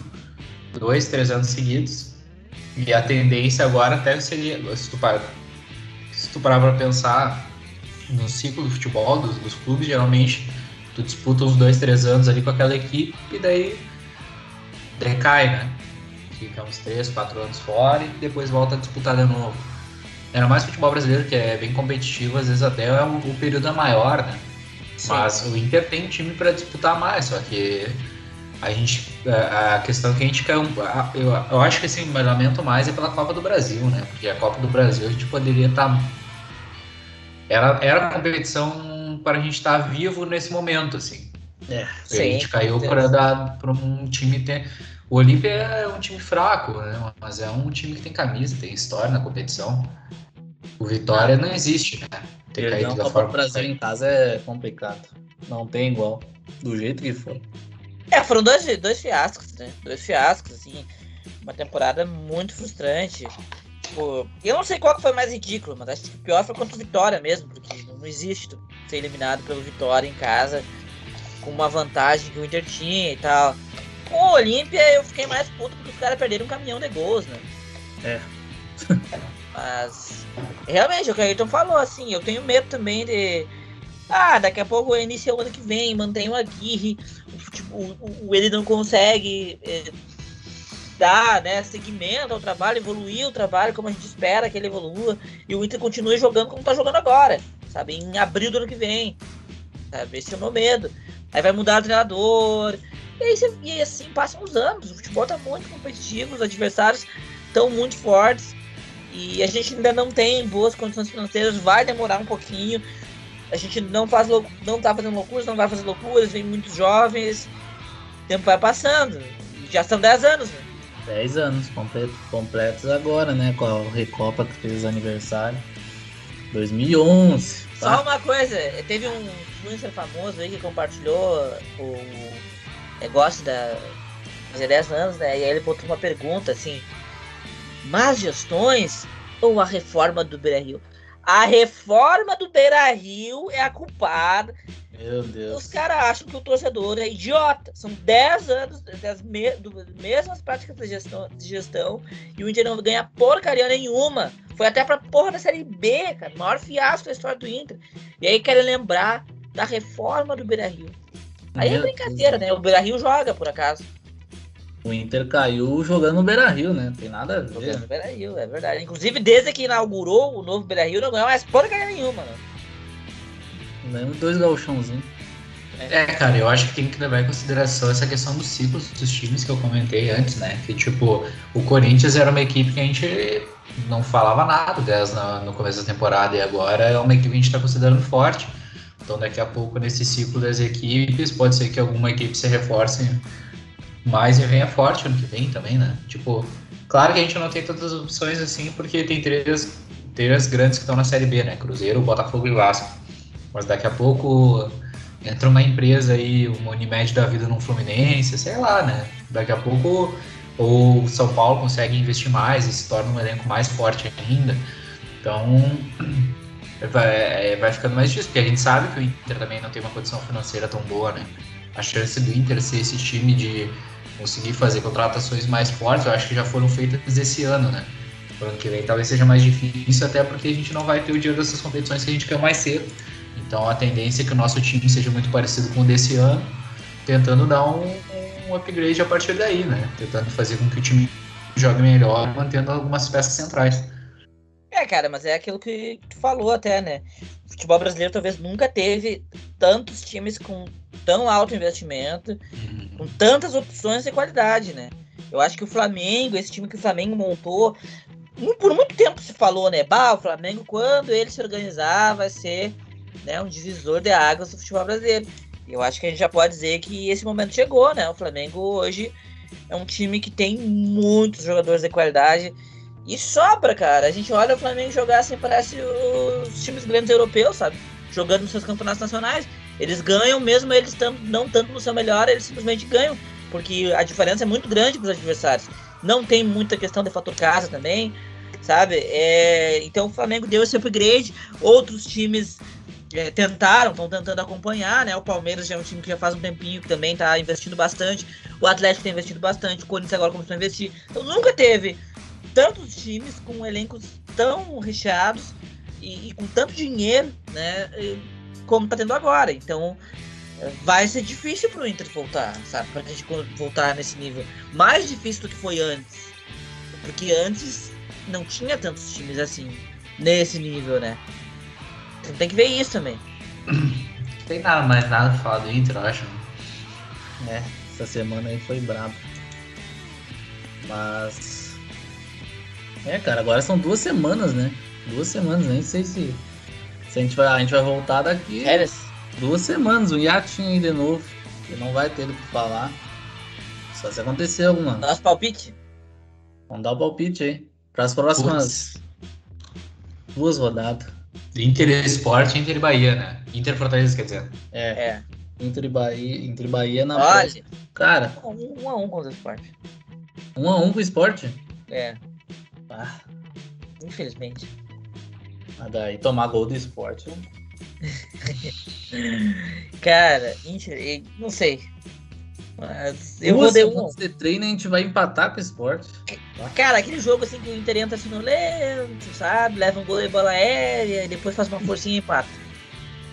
dois, três anos seguidos. E a tendência agora até seria, se tu, para, se tu parar pra pensar no ciclo do futebol, dos, dos clubes, geralmente tu disputa uns dois, três anos ali com aquela equipe e daí decai, né? Fica uns três, quatro anos fora e depois volta a disputar de novo. Era mais futebol brasileiro, que é bem competitivo, às vezes até é o, o período é maior, né? Sim. Mas o Inter tem time para disputar mais, só que a gente. A questão que a gente quer. Eu, eu acho que esse embasamento mais é pela Copa do Brasil, né? Porque a Copa do Brasil a gente poderia estar. Tá, era, era a competição para a gente estar tá vivo nesse momento, assim. É, sim, a gente caiu para um time ter. O Olímpia é um time fraco, né? Mas é um time que tem camisa, tem história na competição. O Vitória não existe, né? Ter caído da forma. O Brasil em casa é complicado. Não tem igual. Do jeito que foi. É, foram dois, dois fiascos, né? Dois fiascos, assim. Uma temporada muito frustrante. Tipo, eu não sei qual que foi mais ridículo, mas acho que o pior foi contra o Vitória mesmo, porque não existe ser eliminado pelo Vitória em casa com uma vantagem que o Inter tinha e tal. Com o Olímpia eu fiquei mais puto porque os caras perderam um caminhão de gols, né? É. Mas realmente, o que o Ayrton falou, assim, eu tenho medo também de. Ah, daqui a pouco inicia o ano que vem, mantém o Aguirre, o, o, o, ele não consegue é, dar né, seguimento ao trabalho, evoluir o trabalho como a gente espera que ele evolua, e o Inter continue jogando como tá jogando agora, sabe? Em abril do ano que vem. Sabe? Esse é o meu medo. Aí vai mudar o treinador. E, aí, e assim passam os anos. O futebol tá muito competitivo, os adversários estão muito fortes. E a gente ainda não tem boas condições financeiras, vai demorar um pouquinho. A gente não faz não tá fazendo loucuras, não vai fazer loucuras, vem muitos jovens. O tempo vai passando. Já são 10 anos, né? 10 anos completos, completos agora, né? Com a Recopa que fez aniversário. 2011. Tá? Só uma coisa, teve um influencer famoso aí que compartilhou o negócio da fazer 10 anos, né? E aí ele botou uma pergunta assim: más gestões ou a reforma do Beira Rio? A reforma do Beira Rio é a culpada. Meu Deus. Os caras acham que o torcedor é idiota. São 10 anos das me mesmas práticas de gestão, de gestão e o Inter não ganha porcaria nenhuma. Foi até pra porra da Série B, cara. O maior fiasco da história do Inter. E aí querem lembrar da reforma do Beira Rio. Aí é brincadeira, né? O Beira Rio joga, por acaso. O Inter caiu jogando no Beira Rio, né? Tem nada a ver. Jogando no Beira Rio, é verdade. Inclusive, desde que inaugurou o novo Beira Rio, não ganhou mais porcaria nenhuma, né? Ganhamos dois galchãozinhos. É, cara, eu acho que tem que levar em consideração essa questão dos ciclos dos times que eu comentei antes, né? Que, tipo, o Corinthians era uma equipe que a gente não falava nada delas no, no começo da temporada e agora é uma equipe que a gente está considerando forte. Então, daqui a pouco, nesse ciclo das equipes, pode ser que alguma equipe se reforce mais e venha forte ano que vem também, né? Tipo, claro que a gente não tem tantas opções assim, porque tem três, três grandes que estão na Série B, né? Cruzeiro, Botafogo e Vasco. Mas daqui a pouco entra uma empresa aí, uma Unimed da vida no Fluminense, sei lá, né? Daqui a pouco o São Paulo consegue investir mais e se torna um elenco mais forte ainda. Então vai, é, vai ficando mais difícil, porque a gente sabe que o Inter também não tem uma condição financeira tão boa, né? A chance do Inter ser esse time de conseguir fazer contratações mais fortes, eu acho que já foram feitas esse ano, né? O ano que vem talvez seja mais difícil, até porque a gente não vai ter o dinheiro dessas competições que a gente quer mais cedo. Então a tendência é que o nosso time seja muito parecido com o desse ano, tentando dar um, um upgrade a partir daí, né? Tentando fazer com que o time jogue melhor, mantendo algumas peças centrais. É, cara, mas é aquilo que tu falou até, né? O futebol brasileiro talvez nunca teve tantos times com tão alto investimento, uhum. com tantas opções de qualidade, né? Eu acho que o Flamengo, esse time que o Flamengo montou, por muito tempo se falou, né? Bah, o Flamengo, quando ele se organizar, vai ser né, um divisor de águas do futebol brasileiro. Eu acho que a gente já pode dizer que esse momento chegou, né? O Flamengo hoje é um time que tem muitos jogadores de qualidade e sobra, cara. A gente olha o Flamengo jogar assim, parece os times grandes europeus, sabe? Jogando nos seus campeonatos nacionais. Eles ganham, mesmo eles estando não tanto no seu melhor, eles simplesmente ganham. Porque a diferença é muito grande para os adversários. Não tem muita questão de fator casa também, sabe? É, então o Flamengo deu esse upgrade. Outros times é, tentaram, estão tentando acompanhar, né? O Palmeiras já é um time que já faz um tempinho que também está investindo bastante. O Atlético tem investido bastante, o Corinthians agora começou a investir. Então nunca teve tantos times com elencos tão recheados e, e com tanto dinheiro, né? Como está tendo agora. Então vai ser difícil para o Inter voltar, sabe? Para a gente voltar nesse nível. Mais difícil do que foi antes. Porque antes não tinha tantos times assim, nesse nível, né? tem que ver isso também. Não tem nada mais nada pra falar do Inter, eu acho. É, essa semana aí foi brabo. Mas. É, cara, agora são duas semanas, né? Duas semanas, nem sei se. Se a gente vai, a gente vai voltar daqui. Férias? Duas semanas, um hiatinho aí de novo. Que não vai ter o que falar. Só se acontecer alguma. Nosso palpite? Vamos dar o palpite aí. Para as próximas Putz. duas rodadas. Inter Esporte Inter Bahia, né? Inter Fortaleza, quer dizer. É. é. Inter e Bahia, Inter e Bahia na Olha. próxima. Cara, Um, um a um contra o Sport. um a um com o esporte. É, Ah, infelizmente. mas daí tomar gol do esporte. Cara, Inter, e- não sei. Mas eu vou de um. treino a gente vai empatar com o esporte. Cara, aquele jogo assim que o Inter entra assim no lento, sabe? Leva um gol de bola aérea e depois faz uma forcinha e empata.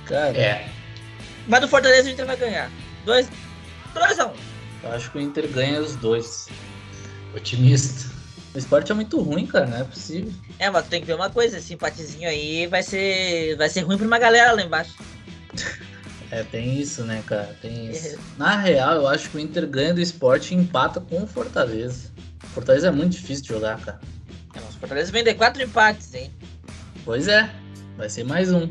Cara, É. Mas do Fortaleza o Inter vai ganhar. 2 dois a 1 um. eu acho que o Inter ganha os dois. Otimista. O esporte é muito ruim, cara, não é possível. É, mas tu tem que ver uma coisa, esse empatezinho aí vai ser, vai ser ruim pra uma galera lá embaixo. É, tem isso, né, cara? Tem isso. Na real, eu acho que o Inter ganha do esporte e empata com o Fortaleza. O Fortaleza é muito difícil de jogar, cara. É, mas o Fortaleza vem de quatro empates, hein? Pois é, vai ser mais um.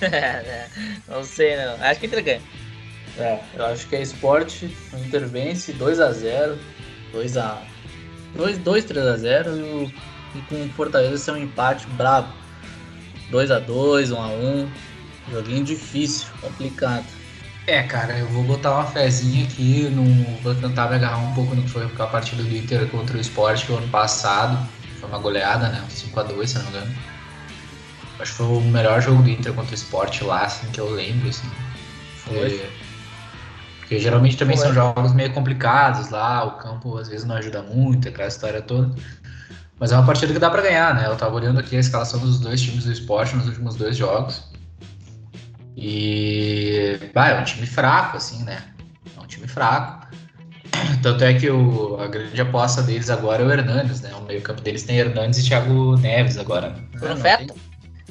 não sei não. Acho que o Inter ganha. É, eu acho que é esporte, o Inter vence 2x0, 2x. 2, 2 3x0 e, o- e com o Fortaleza ser um empate brabo. 2x2, 1x1. Joguinho difícil, complicado. É, cara, eu vou botar uma fezinha aqui, no, vou tentar me agarrar um pouco no que foi a partida do Inter contra o Sport que o ano passado. Foi uma goleada, né? 5x2, se não me engano. Acho que foi o melhor jogo do Inter contra o Sport lá, assim, que eu lembro, assim. Foi. Foi. Porque geralmente também são jogos meio complicados lá, o campo às vezes não ajuda muito, aquela história toda. Mas é uma partida que dá pra ganhar, né? Eu tava olhando aqui a escalação dos dois times do esporte nos últimos dois jogos. E. Bah, é um time fraco, assim, né? É um time fraco. Tanto é que o, a grande aposta deles agora é o Hernandes, né? O meio-campo deles tem Hernandes e Thiago Neves agora. né? Ah, no não Feta? tem-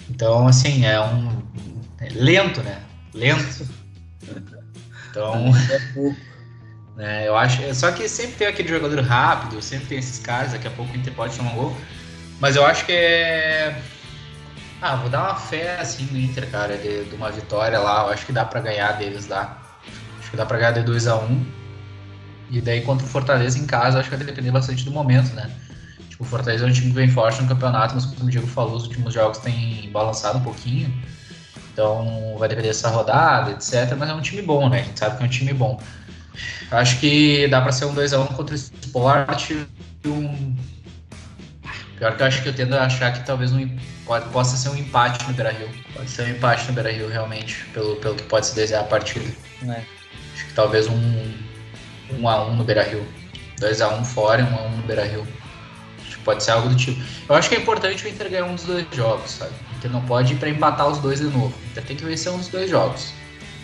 Então, assim, é um. é lento, né? Lento. Então. É pouco. né, eu acho. Só que sempre tem aquele jogador rápido, sempre tem esses caras, daqui a pouco o Inter pode tomar um gol. Mas eu acho que é. Ah, vou dar uma fé assim no Inter, cara, de, de uma vitória lá. Eu acho que dá pra ganhar deles lá. Acho que dá pra ganhar de 2x1. E daí contra o Fortaleza em casa, eu acho que vai depender bastante do momento, né? Tipo, o Fortaleza é um time que vem forte no campeonato, mas como o Diego falou, os últimos jogos têm balançado um pouquinho. Então vai depender dessa rodada, etc. Mas é um time bom, né? A gente sabe que é um time bom. Acho que dá pra ser um 2x1 contra o esporte um. Pior que eu acho que eu tendo a achar que talvez um, pode, possa ser um empate no Beira Rio. Pode ser um empate no Beira Rio, realmente, pelo, pelo que pode se desenhar a partida. né? Acho que talvez um 1x1 no Beira Rio. 2x1 fora e 1x1 no Beira Rio. Acho que pode ser algo do tipo. Eu acho que é importante o Inter ganhar um dos dois jogos, sabe? Inter não pode ir pra empatar os dois de novo. O Inter tem que vencer um dos dois jogos.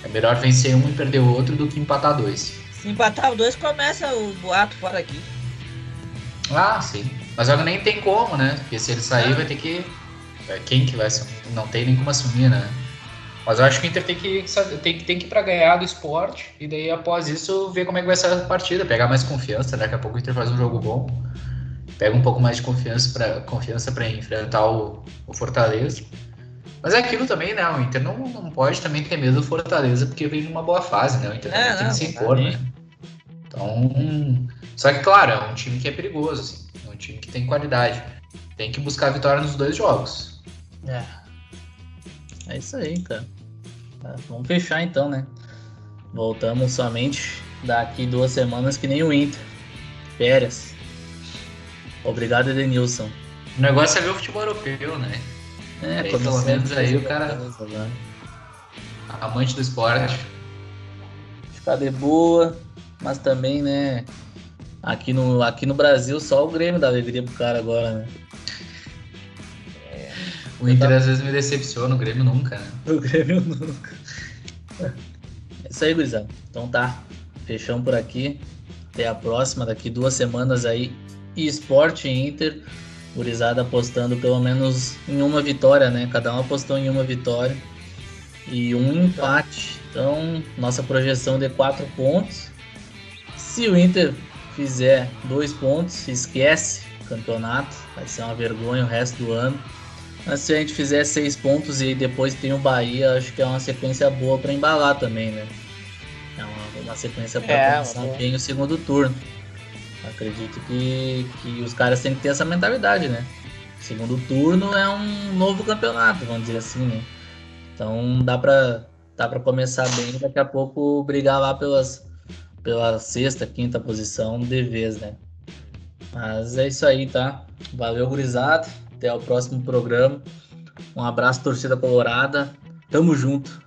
É melhor vencer um e perder o outro do que empatar dois. Se empatar os dois, começa o boato fora aqui. Ah, sim. Mas que nem tem como, né? Porque se ele sair, vai ter que. é, Quem que vai? Não tem nem como assumir, né? Mas eu acho que o Inter tem que, tem, que- tem que ir pra ganhar do esporte e daí após isso ver como é que vai ser a partida, pegar mais confiança. Daqui a pouco o Inter faz um jogo bom, pega um pouco mais de confiança pra, confiança pra enfrentar o, o Fortaleza. Mas é aquilo também, né? O Inter não, não pode também ter medo do Fortaleza porque vem numa boa fase, né? O Inter É, tem não, que se impor, né? Então. Só que, claro, é um time que é perigoso, assim. É um time que tem qualidade. Tem que buscar a vitória nos dois jogos. É. É isso aí, cara. Tá, vamos fechar então, né? Voltamos somente daqui duas semanas que nem o Inter. Férias. Obrigado, Edenilson. O negócio é ver o futebol europeu, né? É, Aí, pelo menos aí o cara- coisa. Amante do esporte. Ficar de boa, mas também, né? Aqui no, aqui no Brasil, só o Grêmio dá alegria pro cara agora, né? O Inter às vezes me decepciona, o Grêmio nunca, né? O Grêmio nunca. É isso aí, gurizada. Então tá. Fechamos por aqui. Até a próxima, daqui duas semanas aí. E Esporte e Inter. Gurizada apostando pelo menos em uma vitória, né? Cada um apostou em uma vitória. E um empate. Então, nossa projeção de quatro pontos. Se o Inter fizer dois pontos, esquece o campeonato. Vai ser uma vergonha o resto do ano. Mas se a gente fizer seis pontos e depois tem o Bahia, acho que é uma sequência boa para embalar também, né? É uma, uma sequência para É, começar bem o segundo turno. Acredito que, que os caras têm que ter essa mentalidade, né? Segundo turno é um novo campeonato, vamos dizer assim, né? Então dá pra, Tá para começar bem, daqui a pouco brigar lá pelas pela sexta, quinta posição de vez, né? Mas é isso aí, tá? Valeu, gurizada. Até o próximo programa. Um abraço, torcida colorada. Tamo junto.